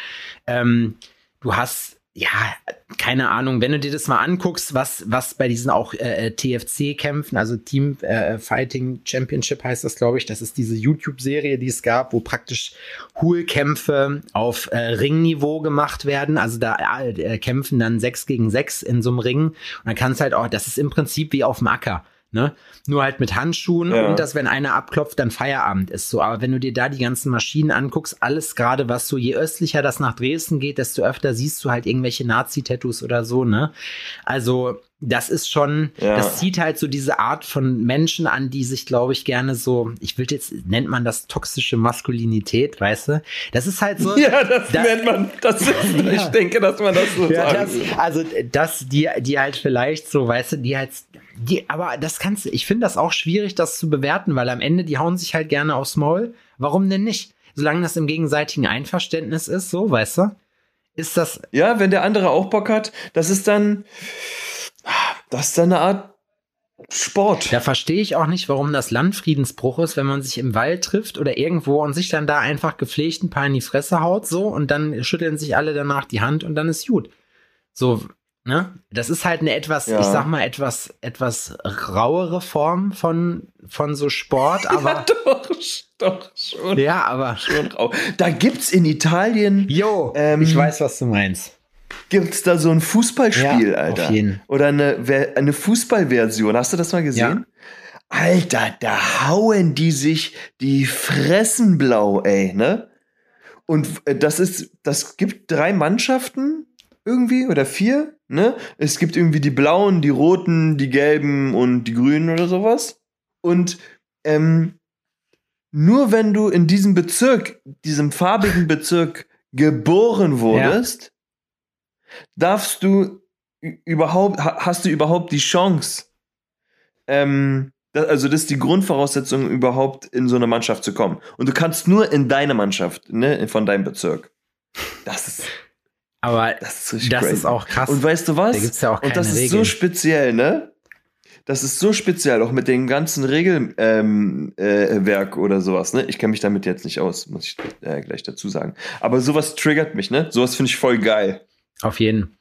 Ähm, du hast ja, keine Ahnung, wenn du dir das mal anguckst, was, was bei diesen auch äh, äh TFC-Kämpfen, also Team äh, Fighting Championship heißt das, glaube ich, das ist diese YouTube-Serie, die es gab, wo praktisch Hool-Kämpfe auf äh, Ringniveau gemacht werden. Also da äh, kämpfen dann sechs gegen sechs in so einem Ring. Und dann kannst halt auch, das ist im Prinzip wie auf dem Acker. Ne? Nur halt mit Handschuhen ja. und dass, wenn einer abklopft, dann Feierabend ist. So, aber wenn du dir da die ganzen Maschinen anguckst, alles gerade, was so, je östlicher das nach Dresden geht, desto öfter siehst du halt irgendwelche Nazi-Tattoos oder so, ne? Also, das ist schon, ja. das zieht halt so diese Art von Menschen an, die sich, glaube ich, gerne so, ich will jetzt, nennt man das toxische Maskulinität, weißt du? Das ist halt so. (laughs) Ja, das da, nennt man, das ist, (laughs) ja. ich denke, dass man das so ja, sagt. also, das, die, die halt vielleicht so, weißt du, die halt, die, aber das kannst du, ich finde das auch schwierig, das zu bewerten, weil am Ende, die hauen sich halt gerne aufs Maul. Warum denn nicht? Solange das im gegenseitigen Einverständnis ist, so, weißt du? Ist das. Ja, wenn der andere auch Bock hat, das ist dann, das ist dann eine Art Sport. Da verstehe ich auch nicht, warum das Landfriedensbruch ist, wenn man sich im Wald trifft oder irgendwo und sich dann da einfach gepflegt ein paar in die Fresse haut, so, und dann schütteln sich alle danach die Hand und dann ist gut. So, ne? Das ist halt eine etwas, ja. ich sag mal, etwas, etwas rauere Form von, von so Sport, (laughs) aber. Ja, doch, doch, schon. Ja, aber. Schon rau. Da gibt's in Italien. Jo, ähm, ich weiß, was du meinst gibt es da so ein Fußballspiel, ja, Alter. Auf jeden. Oder eine, eine Fußballversion. Hast du das mal gesehen? Ja. Alter, da hauen die sich die Fressen blau, ey, ne? Und äh, das ist, das gibt drei Mannschaften irgendwie oder vier, ne? Es gibt irgendwie die blauen, die roten, die gelben und die grünen oder sowas. Und ähm, nur wenn du in diesem Bezirk, diesem farbigen Bezirk geboren wurdest, darfst du überhaupt, hast du überhaupt die Chance, ähm, das, also das ist die Grundvoraussetzung, überhaupt in so eine Mannschaft zu kommen. Und du kannst nur in deine Mannschaft, ne, von deinem Bezirk. Das ist. Aber das ist, das ist auch krass. Und weißt du was? Da gibt's ja auch keine Und das ist Regeln. so speziell, ne? Das ist so speziell, auch mit dem ganzen Regelwerk ähm, äh, oder sowas, ne? Ich kenne mich damit jetzt nicht aus, muss ich äh, gleich dazu sagen. Aber sowas triggert mich, ne? Sowas finde ich voll geil. Auf jeden.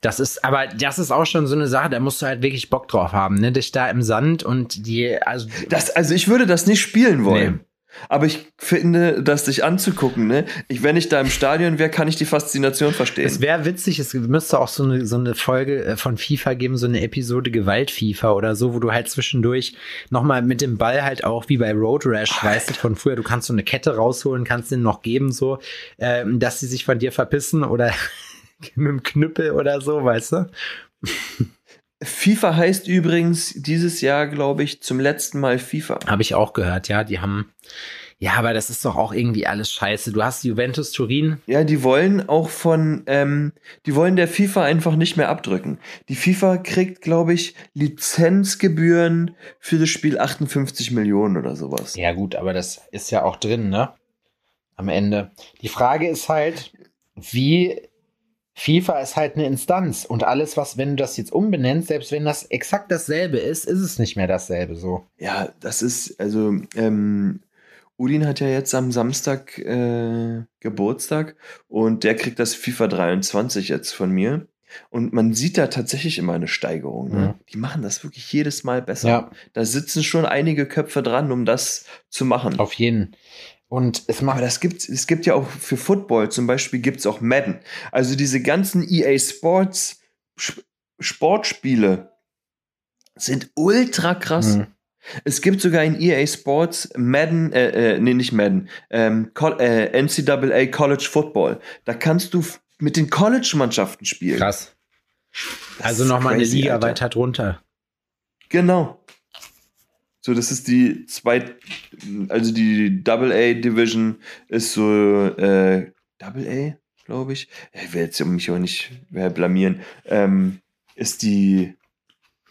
Das ist, aber das ist auch schon so eine Sache, da musst du halt wirklich Bock drauf haben, ne? Dich da im Sand und die, also. Das, also ich würde das nicht spielen wollen. Nee. Aber ich finde, das sich anzugucken, ne? Ich, wenn ich da im Stadion wäre, kann ich die Faszination verstehen. Es wäre witzig, es müsste auch so eine, so eine Folge äh, von FIFA geben, so eine Episode Gewalt-FIFA oder so, wo du halt zwischendurch nochmal mit dem Ball halt auch wie bei Road Rash, weißt du, von früher, du kannst so eine Kette rausholen, kannst den noch geben, so, äh, dass sie sich von dir verpissen oder (laughs) mit dem Knüppel oder so, weißt du? FIFA heißt übrigens dieses Jahr, glaube ich, zum letzten Mal FIFA. Habe ich auch gehört, ja. Die haben. Ja, aber das ist doch auch irgendwie alles scheiße. Du hast Juventus Turin. Ja, die wollen auch von, ähm, die wollen der FIFA einfach nicht mehr abdrücken. Die FIFA kriegt, glaube ich, Lizenzgebühren für das Spiel 58 Millionen oder sowas. Ja, gut, aber das ist ja auch drin, ne? Am Ende. Die Frage ist halt, wie FIFA ist halt eine Instanz und alles, was, wenn du das jetzt umbenennst, selbst wenn das exakt dasselbe ist, ist es nicht mehr dasselbe so. Ja, das ist, also, ähm, Udin hat ja jetzt am Samstag äh, Geburtstag und der kriegt das FIFA 23 jetzt von mir. Und man sieht da tatsächlich immer eine Steigerung. Ne? Mhm. Die machen das wirklich jedes Mal besser. Ja. Da sitzen schon einige Köpfe dran, um das zu machen. Auf jeden. Und es macht. Das gibt, es gibt ja auch für Football zum Beispiel gibt es auch Madden. Also diese ganzen EA Sports Sportspiele sind ultra krass. Mhm. Es gibt sogar in EA Sports Madden, äh, äh, nee, nicht Madden, ähm, äh, NCAA College Football. Da kannst du mit den College-Mannschaften spielen. Krass. Das also nochmal eine Liga Alter. weiter drunter. Genau. So, das ist die zweit, also die Double A Division ist so äh, Double A, glaube ich. Ich will jetzt mich auch nicht blamieren. Ähm, ist die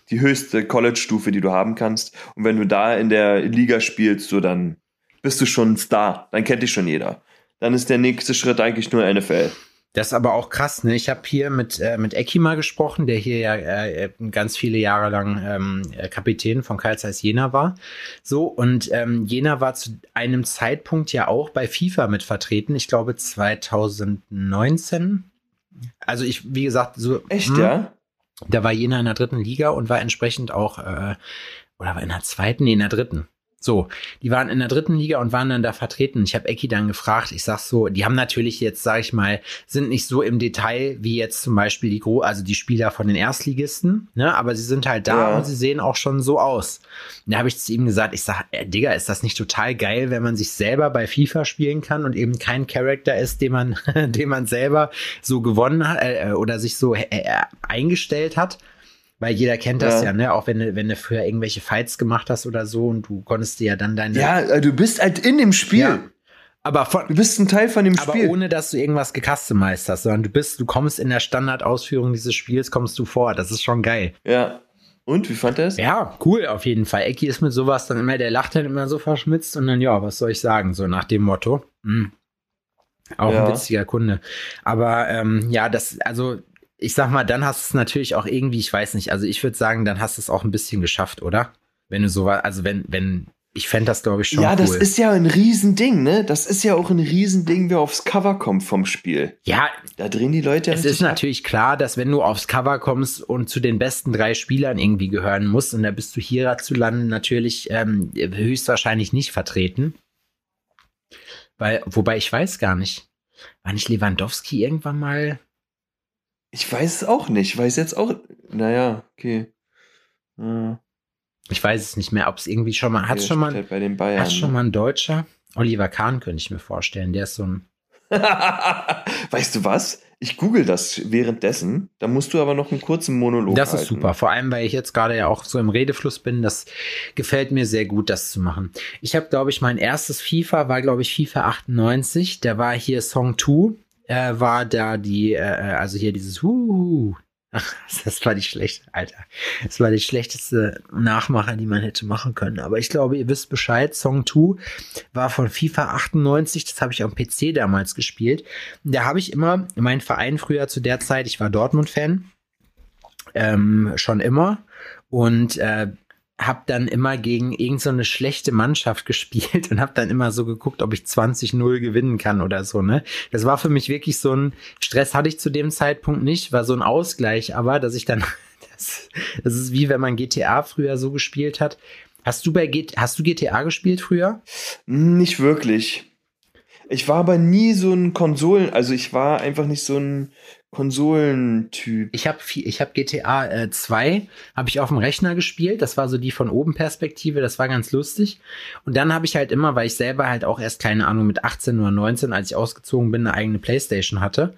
die höchste College-Stufe, die du haben kannst. Und wenn du da in der Liga spielst, so dann bist du schon ein Star. Dann kennt dich schon jeder. Dann ist der nächste Schritt eigentlich nur NFL. Das ist aber auch krass, ne? Ich habe hier mit, äh, mit Eki mal gesprochen, der hier ja äh, ganz viele Jahre lang ähm, äh, Kapitän von Karl Zeiss Jena war. So, und ähm, Jena war zu einem Zeitpunkt ja auch bei FIFA mit vertreten. Ich glaube 2019 Also ich, wie gesagt, so. Echt, hm, ja? Da war Jena in der dritten Liga und war entsprechend auch, äh, oder war in der zweiten, nee, in der dritten. So, die waren in der dritten Liga und waren dann da vertreten. Ich habe Ecki dann gefragt, ich sag so, die haben natürlich jetzt, sage ich mal, sind nicht so im Detail wie jetzt zum Beispiel die Gro also die Spieler von den Erstligisten, ne? Aber sie sind halt da Ja. und sie sehen auch schon so aus. Und da habe ich zu ihm gesagt, ich sag, äh, Digga, ist das nicht total geil, wenn man sich selber bei FIFA spielen kann und eben kein Charakter ist, den man, (laughs) den man selber so gewonnen hat äh, oder sich so äh, äh, eingestellt hat? Weil jeder kennt das ja, Ja. ne? Auch wenn du, wenn du früher irgendwelche Fights gemacht hast oder so und du konntest dir ja dann deine. Ja, äh, du bist halt in dem Spiel. Ja. Aber von, Du bist ein Teil von dem aber Spiel. ohne dass du irgendwas gecustomized hast, sondern du bist, du kommst in der Standardausführung dieses Spiels, kommst du vor. Das ist schon geil. ja. Und, wie fand er es? Ja, cool, auf jeden Fall. Ecki ist mit sowas dann immer, der lacht dann immer so verschmitzt und dann, ja, was soll ich sagen, so nach dem Motto. Hm. Auch Ja. ein witziger Kunde. Aber ähm, ja, das, also ich sag mal, dann hast du es natürlich auch irgendwie, ich weiß nicht, also ich würde sagen, dann hast du es auch ein bisschen geschafft, oder? Wenn du so, also wenn, wenn, ich fände das, glaube ich, schon ja, cool. das ist ja ein Riesending, ne? Das ist ja auch ein Riesending, wer aufs Cover kommt vom Spiel. ja, Da drehen die Leute Es ist natürlich klar, dass wenn du aufs Cover kommst und zu den besten drei Spielern irgendwie gehören musst, und da bist du hierzulande natürlich ähm, höchstwahrscheinlich nicht vertreten. Weil, wobei ich weiß gar nicht, war nicht Lewandowski irgendwann mal? Ich weiß es auch nicht. Ich weiß jetzt auch. Naja, okay. Ja, Ich weiß es nicht mehr, ob es irgendwie schon mal, hat okay, schon mal, halt bei den Bayern. hat schon mal ein Deutscher? Oliver Kahn könnte ich mir vorstellen, der ist so ein, (laughs) weißt du was? Ich google das währenddessen. Da musst du aber noch einen kurzen Monolog Das ist halten. super. Vor allem, weil ich jetzt gerade ja auch so im Redefluss bin. Das gefällt mir sehr gut, das zu machen. Ich habe, glaube ich, mein erstes FIFA war, glaube ich, FIFA 98. Da war hier Song 2. Äh, war da die, äh, also hier dieses Huhu. Ach, (laughs) das war nicht schlecht, Alter. Das war die schlechteste Nachmacher, die man hätte machen können. Aber ich glaube, ihr wisst Bescheid. Song 2 war von FIFA 98. Das habe ich am PC damals gespielt. Da habe ich immer, mein Verein früher zu der Zeit, ich war Dortmund-Fan ähm, schon immer und äh, habe dann immer gegen irgendeine so schlechte Mannschaft gespielt (laughs) und habe dann immer so geguckt, ob ich 20-0 gewinnen kann oder so, ne? Das war für mich wirklich so ein Stress hatte ich zu dem Zeitpunkt nicht, war so ein Ausgleich, aber dass ich dann (laughs) das, das ist wie wenn man GTA früher so gespielt hat. Hast du bei G hast du GTA gespielt früher? Nicht wirklich. Ich war aber nie so ein Konsolen, also ich war einfach nicht so ein Konsolentyp. Ich habe ich hab GTA äh, 2 habe ich auf dem Rechner gespielt. Das war so die von oben Perspektive. Das war ganz lustig. Und dann habe ich halt immer, weil ich selber halt auch erst keine Ahnung mit 18 oder 19, als ich ausgezogen bin, eine eigene Playstation hatte,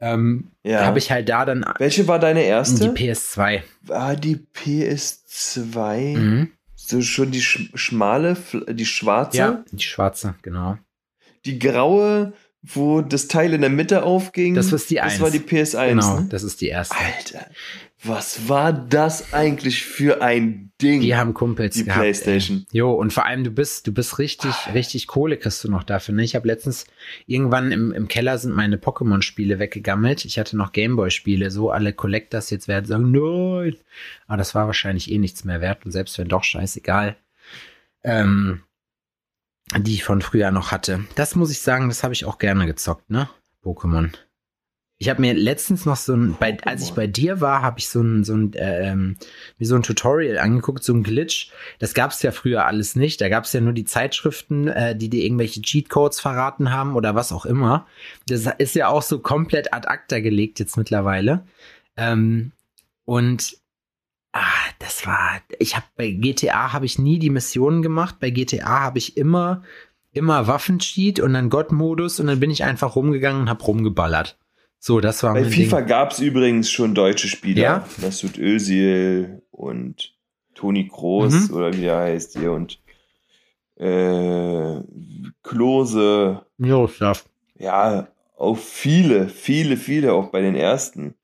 ähm, Ja. habe ich halt da dann Welche war deine die erste? PS2. War die PS2 Mhm. so schon die sch schmale, die schwarze? Ja, die schwarze, genau. Die graue, wo das Teil in der Mitte aufging? Das ist die Das 1. war die PS1. Genau, ne? das ist die erste. Alter, was war das eigentlich für ein Ding? Die haben Kumpels Die gehabt. Playstation. Ey. Jo, und vor allem du bist, du bist richtig, richtig Kohle kriegst du noch dafür. Ne? Ich habe letztens irgendwann im, im Keller sind meine Pokémon-Spiele weggegammelt. Ich hatte noch Gameboy-Spiele, so alle Collectors jetzt werden sagen, nein. Aber das war wahrscheinlich eh nichts mehr wert und selbst wenn doch, scheißegal. Ähm, die ich von früher noch hatte. Das muss ich sagen, das habe ich auch gerne gezockt, ne? Pokémon. Ich habe mir letztens noch so ein, bei, als ich bei dir war, habe ich so ein, so ein, ähm, wie so ein Tutorial angeguckt, so ein Glitch. Das gab es ja früher alles nicht. Da gab es ja nur die Zeitschriften, äh, die dir irgendwelche Cheatcodes verraten haben oder was auch immer. Das ist ja auch so komplett ad acta gelegt jetzt mittlerweile. Ähm, und ah, das war, ich habe bei GTA habe ich nie die Missionen gemacht. Bei GTA habe ich immer, immer Waffencheat und dann God-Modus und dann bin ich einfach rumgegangen und habe rumgeballert. So, das war Bei FIFA gab es übrigens schon deutsche Spieler. Ja? Mesut Özil und Toni Kroos Mhm. oder wie der heißt hier und äh, Klose. Miroslav. Ja, auch viele, viele, viele, auch bei den ersten.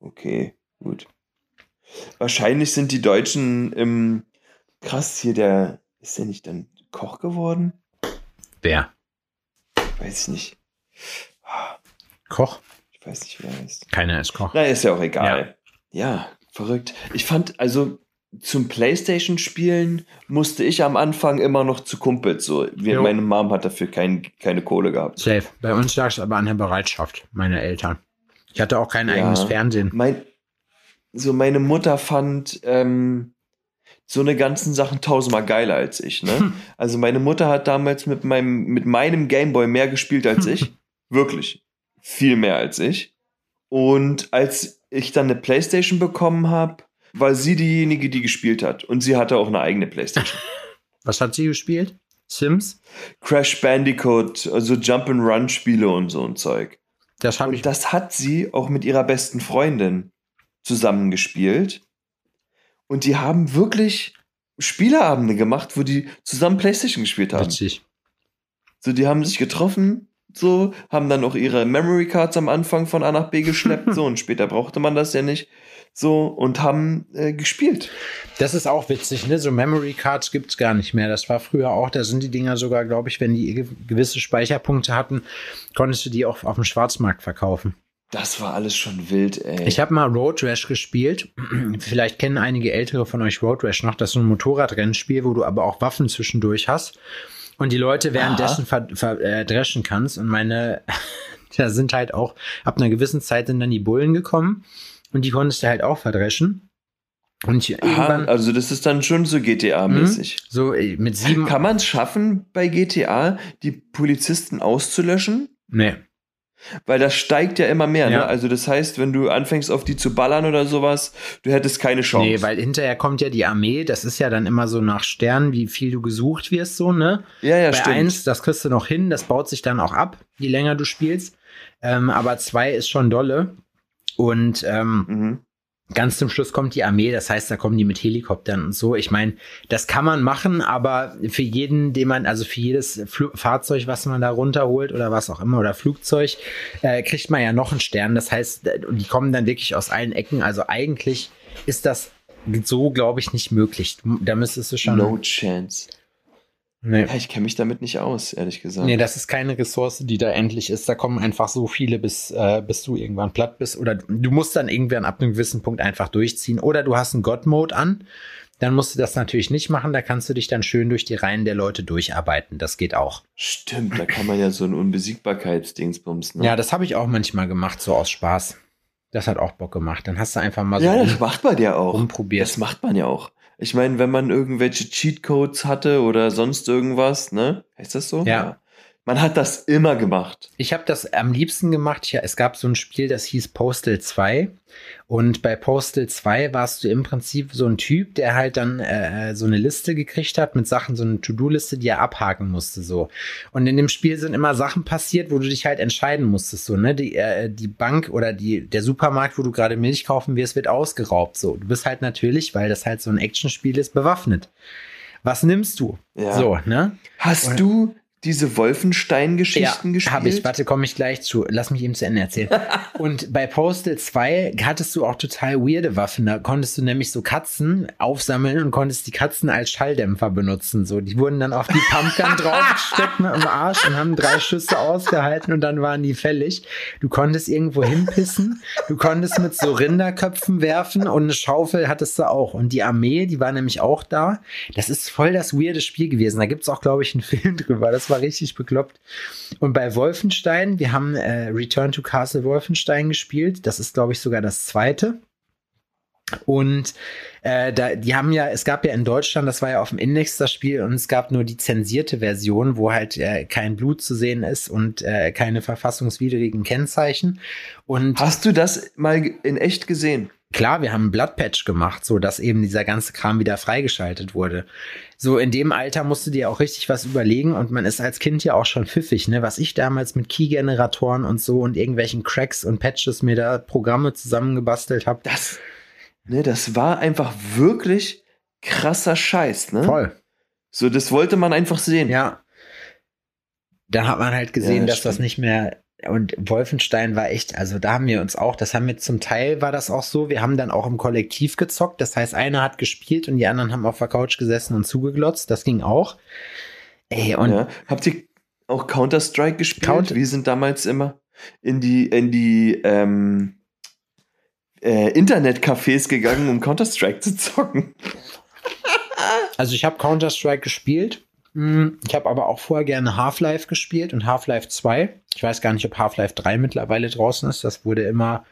Okay, gut. Wahrscheinlich sind die Deutschen im krass hier, der ist der nicht dann Koch geworden? Wer? Weiß ich nicht. Koch? Ich weiß nicht, wer er ist. Keiner ist Koch. Na, ist ja auch egal. Ja. verrückt. Ich fand, also zum Playstation-Spielen musste ich am Anfang immer noch zu Kumpels. So. Wir, Jo. meine Mom hat dafür kein, keine Kohle gehabt. Safe. Bei uns lag es aber an der Bereitschaft meiner Eltern. Ich hatte auch kein Ja. eigenes Fernsehen. Mein, so meine Mutter fand ähm, so eine ganzen Sachen tausendmal geiler als ich. Ne? Also meine Mutter hat damals mit meinem, mit meinem Gameboy mehr gespielt als (laughs) ich. Wirklich. Viel mehr als ich. Und als ich dann eine Playstation bekommen habe, war sie diejenige, die gespielt hat. Und sie hatte auch eine eigene Playstation. (laughs) Was hat sie gespielt? Sims? Crash Bandicoot, also Jump-and-Run-Spiele und so ein Zeug. Das habe ich. Und das hat sie auch mit ihrer besten Freundin zusammengespielt. Und die haben wirklich Spieleabende gemacht, wo die zusammen Playstation gespielt haben. Witzig. So, die haben sich getroffen, so, haben dann auch ihre Memory Cards am Anfang von A nach B geschleppt, (laughs) so, und später brauchte man das ja nicht. So, und haben äh, gespielt. Das ist auch witzig, ne? So Memory Cards gibt's gar nicht mehr. Das war früher auch, da sind die Dinger sogar, glaube ich, wenn die ge- gewisse Speicherpunkte hatten, konntest du die auch auf dem Schwarzmarkt verkaufen. Das war alles schon wild, ey. Ich habe mal Road Rash gespielt. (clears throat) Vielleicht kennen einige ältere von euch Road Rash noch. Das ist so ein Motorradrennspiel, wo du aber auch Waffen zwischendurch hast und die Leute währenddessen ver ver äh, kannst. Und meine, (laughs) da sind halt auch, ab einer gewissen Zeit sind dann die Bullen gekommen und die konntest du halt auch verdreschen. Und Aha, also das ist dann schon so GTA-mäßig. so äh, mit sieben. Kann man es schaffen, bei GTA die Polizisten auszulöschen? nee. Weil das steigt ja immer mehr, Ja. ne? Also das heißt, wenn du anfängst auf die zu ballern oder sowas, du hättest keine Chance. Nee, weil hinterher kommt ja die Armee, das ist ja dann immer so nach Sternen, wie viel du gesucht wirst, so, ne? ja, ja, Bei stimmt. eins, das kriegst du noch hin, das baut sich dann auch ab, je länger du spielst. Ähm, aber zwei ist schon dolle. Und ähm, Mhm. Ganz zum Schluss kommt die Armee, das heißt, da kommen die mit Helikoptern und so. Ich meine, das kann man machen, aber für jeden, den man, also für jedes Flu Fahrzeug, was man da runterholt oder was auch immer, oder Flugzeug, äh, kriegt man ja noch einen Stern. Das heißt, äh, die kommen dann wirklich aus allen Ecken. Also eigentlich ist das so, glaube ich, nicht möglich. Da müsstest du schon. No chance. Nee. Ja, ich kenne mich damit nicht aus, ehrlich gesagt. Nee, das ist keine Ressource, die da endlich ist. Da kommen einfach so viele, bis, äh, bis du irgendwann platt bist. Oder du musst dann irgendwann ab einem gewissen Punkt einfach durchziehen. Oder du hast einen God-Mode an. Dann musst du das natürlich nicht machen. Da kannst du dich dann schön durch die Reihen der Leute durcharbeiten. Das geht auch. Stimmt, da kann man ja so ein Unbesiegbarkeitsdingsbums, ne? Ja, das habe ich auch manchmal gemacht, so aus Spaß. Das hat auch Bock gemacht. Dann hast du einfach mal so ja, das macht man ja auch. rumprobiert. Das macht man ja auch. Ich meine, wenn man irgendwelche Cheatcodes hatte oder sonst irgendwas, ne? Heißt das so? Ja. Man hat das immer gemacht. Ich habe das am liebsten gemacht. Ja, es gab so ein Spiel, das hieß Postal 2. Und bei Postal 2 warst du im Prinzip so ein Typ, der halt dann äh, so eine Liste gekriegt hat mit Sachen, so eine To-Do-Liste, die er abhaken musste. so. Und in dem Spiel sind immer Sachen passiert, wo du dich halt entscheiden musstest. So, ne? Die, äh, die Bank oder die, der Supermarkt, wo du gerade Milch kaufen wirst, wird ausgeraubt. So, du bist halt natürlich, weil das halt so ein Actionspiel ist, bewaffnet. Was nimmst du? Ja. So, ne? Hast du diese Wolfenstein-Geschichten gespielt? Habe ich, warte, komme ich gleich zu. Lass mich eben zu Ende erzählen. (laughs) und bei Postal 2 hattest du auch total weirde Waffen. Da konntest du nämlich so Katzen aufsammeln und konntest die Katzen als Schalldämpfer benutzen. So, die wurden dann auf die Pumpgun (laughs) draufgesteckt mit dem Arsch und haben drei Schüsse ausgehalten und dann waren die fällig. Du konntest irgendwo hinpissen. Du konntest mit so Rinderköpfen werfen und eine Schaufel hattest du auch. Und die Armee, die war nämlich auch da. Das ist voll das weirde Spiel gewesen. Da gibt's auch, glaube ich, einen Film drüber. Das war richtig bekloppt. Und bei Wolfenstein, wir haben äh, Return to Castle Wolfenstein gespielt. Das ist, glaube ich, sogar das zweite. Und äh, da, die haben ja, es gab ja in Deutschland, das war ja auf dem Index das Spiel, und es gab nur die zensierte Version, wo halt äh, kein Blut zu sehen ist und äh, keine verfassungswidrigen Kennzeichen. Und Hast du das mal in echt gesehen? Klar, wir haben einen Bloodpatch gemacht, so dass eben dieser ganze Kram wieder freigeschaltet wurde. So in dem Alter musst du dir auch richtig was überlegen und man ist als Kind ja auch schon pfiffig, ne? Was ich damals mit Key-Generatoren und so und irgendwelchen Cracks und Patches mir da Programme zusammengebastelt habe. Das, ne, das war einfach wirklich krasser Scheiß, ne? Voll. So, das wollte man einfach sehen. Ja. Da hat man halt gesehen, Ja, dass das stimmt. nicht mehr. Und Wolfenstein war echt, also da haben wir uns auch, das haben wir zum Teil war das auch so, wir haben dann auch im Kollektiv gezockt. Das heißt, einer hat gespielt und die anderen haben auf der Couch gesessen und zugeglotzt. Das ging auch. Ey, und Ja. Habt ihr auch Counter-Strike gespielt? Counter- Wir sind damals immer in die, in die ähm, äh, Internetcafés gegangen, um Counter-Strike zu zocken. Also ich habe Counter-Strike gespielt. Hm, Ich habe aber auch vorher gerne Half-Life gespielt und Half-Life 2. Ich weiß gar nicht, ob Half-Life 3 mittlerweile draußen ist. Das wurde immer.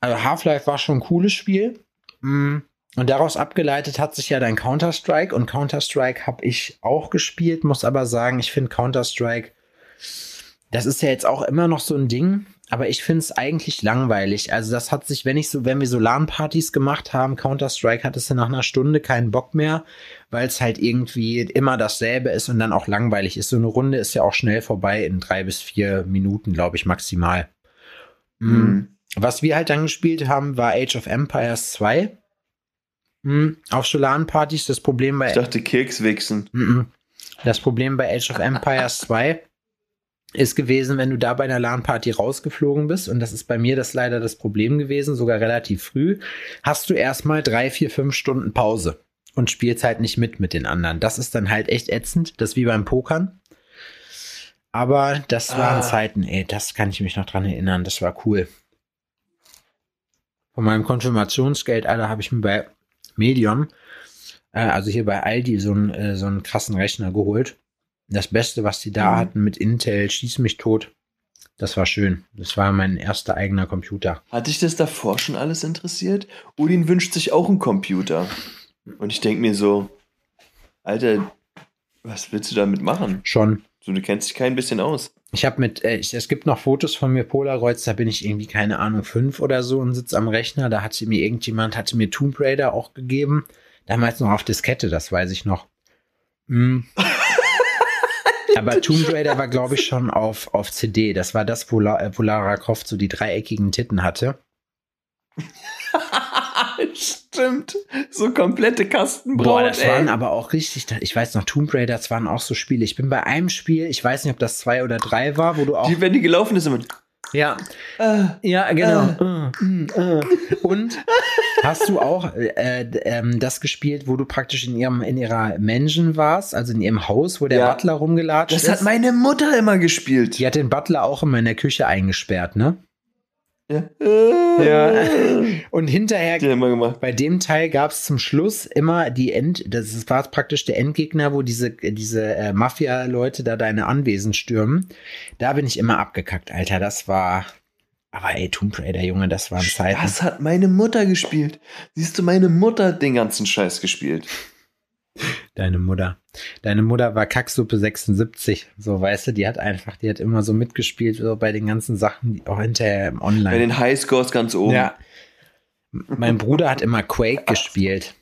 Also Half-Life war schon ein cooles Spiel. Hm, Und daraus abgeleitet hat sich ja dein Counter-Strike. Und Counter-Strike habe ich auch gespielt, muss aber sagen, ich finde Counter-Strike, das ist ja jetzt auch immer noch so ein Ding. Aber ich finde es eigentlich langweilig. Also das hat sich, wenn ich so, wenn wir so LAN-Partys gemacht haben, Counter-Strike hattest du nach einer Stunde keinen Bock mehr, weil es halt irgendwie immer dasselbe ist und dann auch langweilig ist. So eine Runde ist ja auch schnell vorbei in drei bis vier Minuten, glaube ich, maximal. Mhm. Was wir halt dann gespielt haben, war Age of Empires 2. Mhm. Auf so LAN-Partys das Problem bei Ich dachte Kekswichsen. Mhm. Das Problem bei Age of Empires 2 ist gewesen, wenn du da bei einer LAN-Party rausgeflogen bist, und das ist bei mir das leider das Problem gewesen, sogar relativ früh, hast du erstmal drei, vier, fünf Stunden Pause und spielst halt nicht mit mit den anderen. Das ist dann halt echt ätzend, das wie beim Pokern. Aber das waren Ah. Zeiten, ey, das kann ich mich noch dran erinnern, das war cool. Von meinem Konfirmationsgeld, Alter, habe ich mir bei Medium, äh, also hier bei Aldi, so einen, äh, so einen krassen Rechner geholt. Das Beste, was die da Mhm. hatten mit Intel, schieß mich tot. Das war schön. Das war mein erster eigener Computer. Hat dich das davor schon alles interessiert? Udin wünscht sich auch einen Computer. Und ich denke mir so, Alter, was willst du damit machen? Schon. So, du kennst dich kein bisschen aus. Ich habe mit, äh, ich, es gibt noch Fotos von mir Polaroids, da bin ich irgendwie, keine Ahnung, fünf oder so und sitze am Rechner. Da hatte mir irgendjemand, hatte mir Tomb Raider auch gegeben. Damals noch auf Diskette, das weiß ich noch. Mm. (laughs) Aber Tomb Raider war, glaube ich, schon auf, auf CD. Das war das, wo, La, äh, wo Lara Croft so die dreieckigen Titten hatte. (laughs) Stimmt. So komplette Kastenbrot. Boah, das ey. waren aber auch richtig, ich weiß noch, Tomb Raider, das waren auch so Spiele. Ich bin bei einem Spiel, ich weiß nicht, ob das zwei oder drei war, wo du auch. die, wenn die gelaufen ist, immer. Ja, Äh, ja, genau. Äh, äh. Und hast du auch äh, d- ähm, das gespielt, wo du praktisch in ihrem in ihrer Mansion warst, also in ihrem Haus, wo der Ja. Butler rumgelatscht das ist? hat meine Mutter immer gespielt. Die hat den Butler auch immer in der Küche eingesperrt, ne? Ja. Ja. (laughs) Und hinterher. Bei dem Teil gab es zum Schluss immer die End, das war praktisch der Endgegner, wo diese, diese äh, Mafia-Leute da deine Anwesen stürmen. Da bin ich immer abgekackt, Alter. Das war. Aber ey, Tomb Raider, Junge, das waren Zeiten. Das hat meine Mutter gespielt. Siehst du, meine Mutter hat den ganzen Scheiß gespielt. Deine Mutter. Deine Mutter war Kacksuppe 76. So, weißt du, die hat einfach, die hat immer so mitgespielt, so bei den ganzen Sachen, die auch hinterher im Online. Bei den Highscores ganz oben. ja. Mein Bruder hat immer Quake gespielt.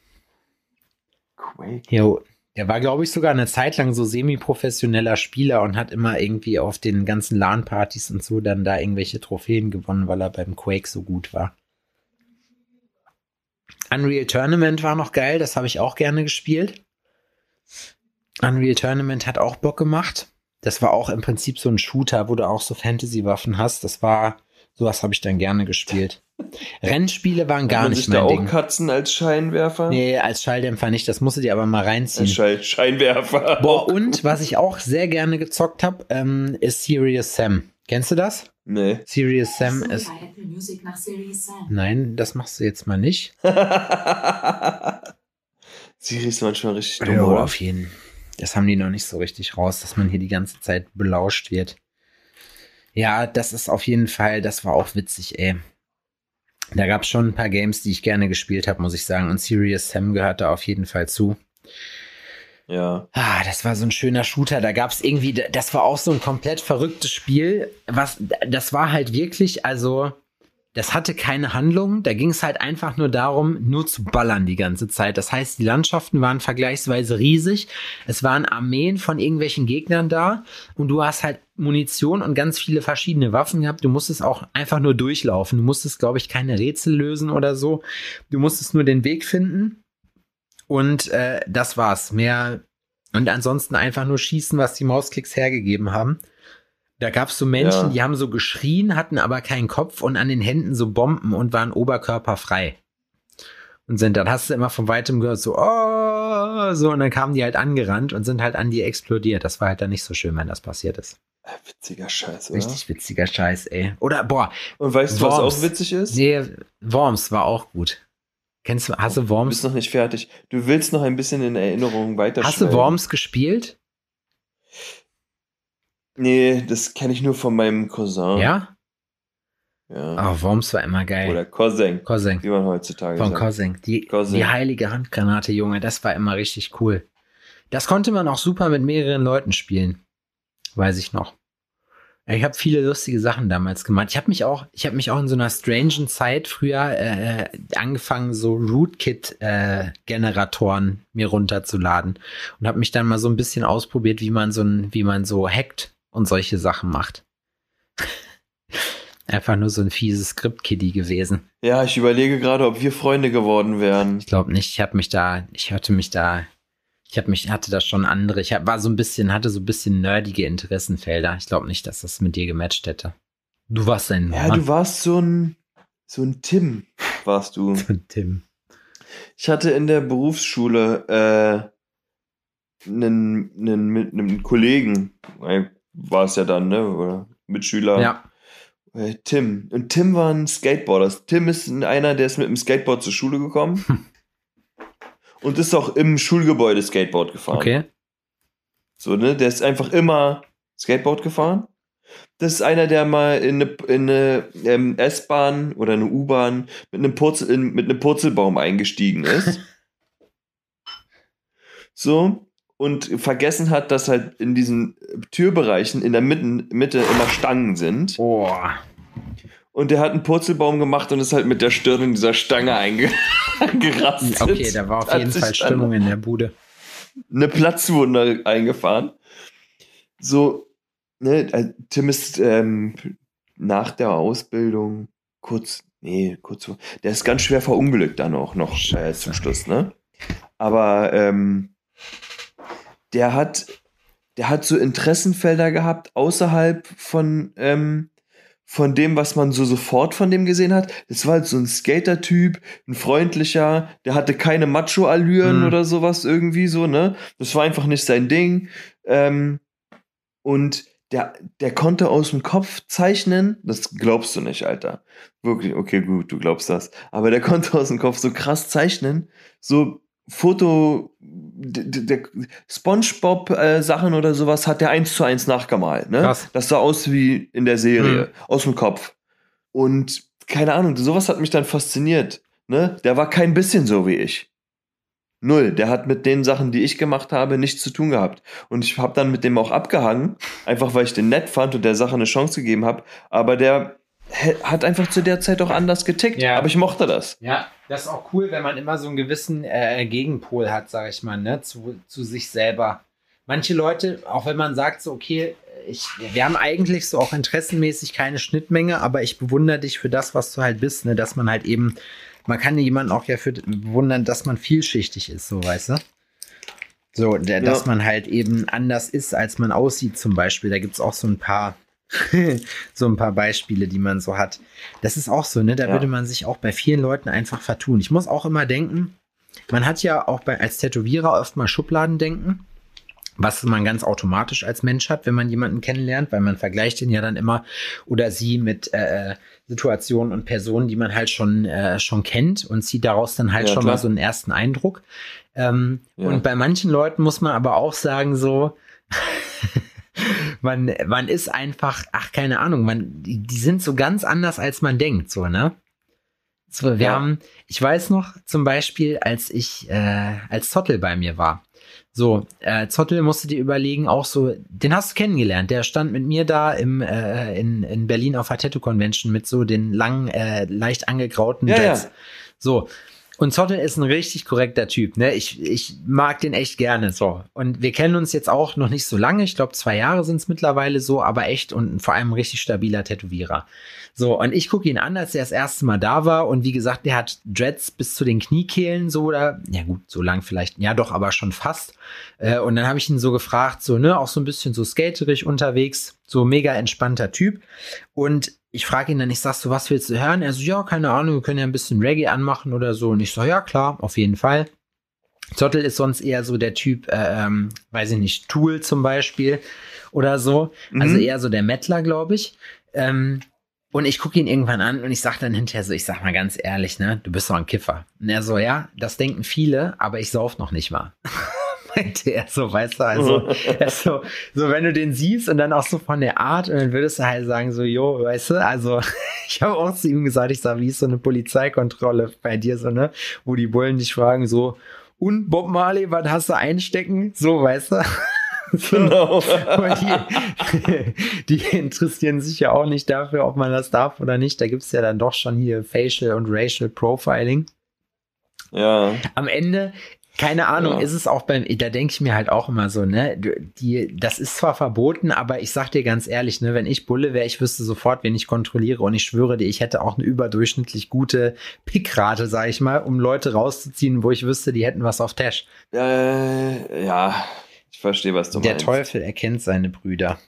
Quake. Jo, der war, glaube ich, sogar eine Zeit lang so semi-professioneller Spieler und hat immer irgendwie auf den ganzen LAN-Partys und so dann da irgendwelche Trophäen gewonnen, weil er beim Quake so gut war. Unreal Tournament war noch geil, das habe ich auch gerne gespielt. Unreal Tournament hat auch Bock gemacht. Das war auch im Prinzip so ein Shooter, wo du auch so Fantasy-Waffen hast. Das war, sowas habe ich dann gerne gespielt. Rennspiele waren gar nicht sich da mein auch. Katzen als Scheinwerfer? Nee, als Schalldämpfer nicht. Das musst du dir aber mal reinziehen. Als Schei- Scheinwerfer. Boah, und was ich auch sehr gerne gezockt habe, ähm, ist Serious Sam. Kennst du das? Nee. Serious Sam ist. bei Apple Music nach Series Sam. Nein, das machst du jetzt mal nicht. (laughs) Siri ist manchmal richtig dumm, Ja, oder? auf jeden. Das haben die noch nicht so richtig raus, dass man hier die ganze Zeit belauscht wird. Ja, das ist auf jeden Fall, das war auch witzig, ey. Da gab es schon ein paar Games, die ich gerne gespielt habe, muss ich sagen. Und Serious Sam gehört da auf jeden Fall zu. Ja. Ah, das war so ein schöner Shooter. Da gab es irgendwie, das war auch so ein komplett verrücktes Spiel. Was, das war halt wirklich, also, das hatte keine Handlung. Da ging es halt einfach nur darum, nur zu ballern die ganze Zeit. Das heißt, die Landschaften waren vergleichsweise riesig. Es waren Armeen von irgendwelchen Gegnern da und du hast halt Munition und ganz viele verschiedene Waffen gehabt. Du musstest auch einfach nur durchlaufen. Du musstest, glaube ich, keine Rätsel lösen oder so. Du musstest nur den Weg finden. Und äh, das war's. Mehr und ansonsten einfach nur schießen, was die Mausklicks hergegeben haben. Da gab's so Menschen, Ja. die haben so geschrien, hatten aber keinen Kopf und an den Händen so Bomben und waren oberkörperfrei. Und sind, dann hast du immer von weitem gehört, so, oh, so, und dann kamen die halt angerannt und sind halt an die explodiert. Das war halt dann nicht so schön, wenn das passiert ist. Äh, Witziger Scheiß, oder? Richtig witziger Scheiß, ey. Oder, boah, Und weißt du, was auch witzig ist? nee, Worms war auch gut. Kennst du, hast du Du Worms? bist noch nicht fertig. Du willst noch ein bisschen in Erinnerung weiter Hast du Worms gespielt? Nee, das kenne ich nur von meinem Cousin. Ja? ja. Oh, Worms war immer geil. Oder Cousin, Cousin. wie man heutzutage Von sagt. Cousin. Die, Cousin. die heilige Handgranate, Junge, das war immer richtig cool. Das konnte man auch super mit mehreren Leuten spielen. Weiß ich noch. Ich habe viele lustige Sachen damals gemacht. Ich habe mich auch, ich habe mich auch in so einer strangen Zeit früher äh, angefangen, so Rootkit-Generatoren mir runterzuladen und habe mich dann mal so ein bisschen ausprobiert, wie man so ein, wie man so hackt und solche Sachen macht. (laughs) Einfach nur so ein fieses Script-Kiddie gewesen. Ja, ich überlege gerade, ob wir Freunde geworden wären. Ich glaube nicht. Ich habe mich da, ich hatte mich da, ich habe mich, hatte da schon andere. Ich hab, war so ein bisschen, hatte so ein bisschen nerdige Interessenfelder. Ich glaube nicht, dass das mit dir gematcht hätte. Du warst ein Ja, du warst so ein, so ein Tim, warst du. (laughs) Tim. Ich hatte in der Berufsschule äh, einen, einen, mit einem Kollegen, war es ja dann, ne? Oder Mitschüler. Ja. Äh, Tim. Und Tim war ein Skateboarder. Tim ist einer, der ist mit dem Skateboard zur Schule gekommen. (laughs) Und ist auch im Schulgebäude Skateboard gefahren. Okay. So, ne? Der ist einfach immer Skateboard gefahren. Das ist einer, der mal in eine, in eine ähm, S-Bahn oder eine U-Bahn mit einem, Purzel, in, mit einem Purzelbaum eingestiegen ist. (laughs) so. Und vergessen hat, dass halt in diesen Türbereichen in der Mitten, Mitte immer Stangen sind. Oh. Und der hat einen Purzelbaum gemacht und ist halt mit der Stirn in dieser Stange einge (laughs) eingerastet. Okay, da war auf jeden Fall Stimmung in der Bude. Eine Platzwunde eingefahren. So, ne, äh, Tim ist ähm, nach der Ausbildung kurz, nee, kurz vor, der ist ganz schwer verunglückt dann auch noch äh, zum Schluss, ne? Aber ähm, der hat, der hat so Interessenfelder gehabt außerhalb von, ähm, von dem, was man so sofort von dem gesehen hat. Das war halt so ein Skater-Typ, ein freundlicher, der hatte keine Macho-Allüren Mhm. oder sowas irgendwie so, ne? Das war einfach nicht sein Ding. Ähm, und der, der konnte aus dem Kopf zeichnen, das glaubst du nicht, Alter. Wirklich, okay, gut, du glaubst das. Aber der (laughs) konnte aus dem Kopf so krass zeichnen, so Foto, der Spongebob-Sachen oder sowas hat der eins zu eins nachgemalt, ne? Krass. Das sah aus wie in der Serie, Mhm. aus dem Kopf. Und keine Ahnung, sowas hat mich dann fasziniert, ne? Der war kein bisschen so wie ich. Null. Der hat mit den Sachen, die ich gemacht habe, nichts zu tun gehabt. Und ich habe dann mit dem auch abgehangen, einfach weil ich den nett fand und der Sache eine Chance gegeben habe. Aber der hat einfach zu der Zeit auch anders getickt. Ja. Aber ich mochte das. Ja, das ist auch cool, wenn man immer so einen gewissen äh, Gegenpol hat, sag ich mal, ne, zu, zu sich selber. Manche Leute, auch wenn man sagt so, okay, ich, wir haben eigentlich so auch interessenmäßig keine Schnittmenge, aber ich bewundere dich für das, was du halt bist, ne, dass man halt eben, man kann jemanden auch ja für bewundern, dass man vielschichtig ist, so, weißt du? So, der, dass man halt eben anders ist, als man aussieht, zum Beispiel. Da gibt's auch so ein paar, (laughs) so ein paar Beispiele, die man so hat. Das ist auch so, ne? Da Ja. würde man sich auch bei vielen Leuten einfach vertun. Ich muss auch immer denken, man hat ja auch bei, als Tätowierer oft mal Schubladendenken, was man ganz automatisch als Mensch hat, wenn man jemanden kennenlernt, weil man vergleicht ihn ja dann immer oder sie mit äh, Situationen und Personen, die man halt schon, äh, schon kennt und zieht daraus dann halt Ja, schon klar. mal so einen ersten Eindruck. Ähm, Ja. Und bei manchen Leuten muss man aber auch sagen, so, (laughs) man, man ist einfach, ach, keine Ahnung, man, die, die sind so ganz anders, als man denkt, so, ne? So, wir Ja. haben, ich weiß noch zum Beispiel, als ich, äh, als Zottel bei mir war. So, äh, Zottel musste dir überlegen, auch so, den hast du kennengelernt. Der stand mit mir da im, äh, in, in Berlin auf der Tattoo Convention mit so den langen, äh, leicht angegrauten Ja, Dreads. ja. So. Und Zottel ist ein richtig korrekter Typ, ne? Ich, ich mag den echt gerne so. Und wir kennen uns jetzt auch noch nicht so lange. Ich glaube, zwei Jahre sind es mittlerweile so, aber echt und vor allem ein richtig stabiler Tätowierer. So, und ich gucke ihn an, als er das erste Mal da war. Und wie gesagt, der hat Dreads bis zu den Kniekehlen so oder, ja gut, so lang vielleicht, ja doch, aber schon fast. Äh, und dann habe ich ihn so gefragt, so, ne, auch so ein bisschen so skaterig unterwegs, so mega entspannter Typ. Und ich frage ihn dann, ich sag so, was willst du hören? Er so, ja, keine Ahnung, wir können ja ein bisschen Reggae anmachen oder so. Und ich so, ja, klar, auf jeden Fall. Zottel ist sonst eher so der Typ, äh, ähm, weiß ich nicht, Tool zum Beispiel oder so. Also Mhm. eher so der Mettler, glaube ich. Ähm, Und ich gucke ihn irgendwann an und ich sage dann hinterher so, ich sag mal ganz ehrlich, ne, du bist doch ein Kiffer. Und er so, ja, das denken viele, aber ich sauf noch nicht mal. (laughs) (laughs) Meinte er so, weißt du, also, (laughs) so, so, wenn du den siehst und dann auch so von der Art, und dann würdest du halt sagen, so, jo, weißt du, also, (laughs) ich habe auch zu ihm gesagt, ich sage, wie ist so eine Polizeikontrolle bei dir, so, ne, wo die Bullen dich fragen, so, und Bob Marley, was hast du einstecken? So, weißt du? Genau. die, die interessieren sich ja auch nicht dafür, ob man das darf oder nicht. Da gibt es ja dann doch schon hier Facial und Racial Profiling. Ja. Am Ende, keine Ahnung, Ja. ist es auch beim, da denke ich mir halt auch immer so, ne, die, das ist zwar verboten, aber ich sag dir ganz ehrlich, ne, wenn ich Bulle wäre, ich wüsste sofort, wen ich kontrolliere und ich schwöre dir, ich hätte auch eine überdurchschnittlich gute Pickrate, sag ich mal, um Leute rauszuziehen, wo ich wüsste, die hätten was auf Tash. Äh, ja, ich verstehe, was du Der meinst. Teufel erkennt seine Brüder.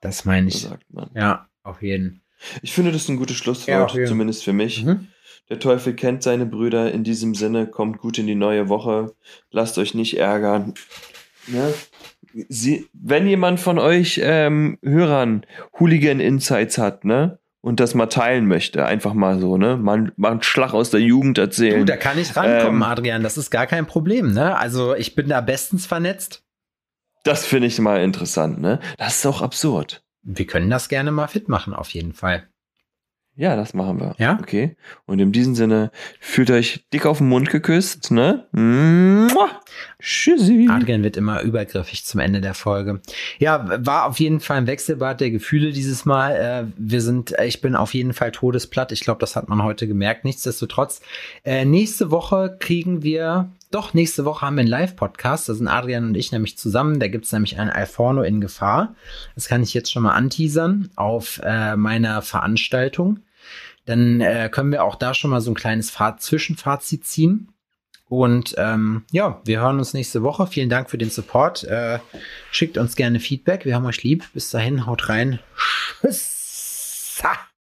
Das meine ich. sagt man. Ja, auf jeden. Ich finde, das ist ein gutes Ja, Schlusswort, jeden. zumindest für mich. Mhm. Der Teufel kennt seine Brüder. In diesem Sinne, kommt gut in die neue Woche. Lasst euch nicht ärgern. Ne? Sie, wenn jemand von euch ähm, Hörern Hooligan Insights hat, ne? Und das mal teilen möchte, einfach mal so, ne? Mal, mal einen Schlag aus der Jugend Du, erzählen. da kann ich rankommen, Ähm, Adrian. Das ist gar kein Problem, ne? Also ich bin da bestens vernetzt. das finde ich mal interessant, ne? Das ist auch absurd. Wir können das gerne mal fit machen, auf jeden Fall. Ja, das machen wir. Ja? Okay. Und in diesem Sinne, fühlt euch dick auf den Mund geküsst, ne? Mua. Tschüssi. Adrian wird immer übergriffig zum Ende der Folge. Ja, war auf jeden Fall ein Wechselbad der Gefühle dieses Mal. Äh, wir sind, äh, ich bin auf jeden Fall todesplatt. Ich glaube, das hat man heute gemerkt. Nichtsdestotrotz, äh, nächste Woche kriegen wir, doch, nächste Woche haben wir einen Live-Podcast. Da sind Adrian und ich nämlich zusammen. Da gibt es nämlich ein Alforno in Gefahr. Das kann ich jetzt schon mal anteasern auf äh, meiner Veranstaltung. Dann äh, können wir auch da schon mal so ein kleines Fahrt Zwischenfazit ziehen. Und ähm, ja, wir hören uns nächste Woche. Vielen Dank für den Support. Äh, schickt uns gerne Feedback. Wir haben euch lieb. Bis dahin, haut rein. Tschüss.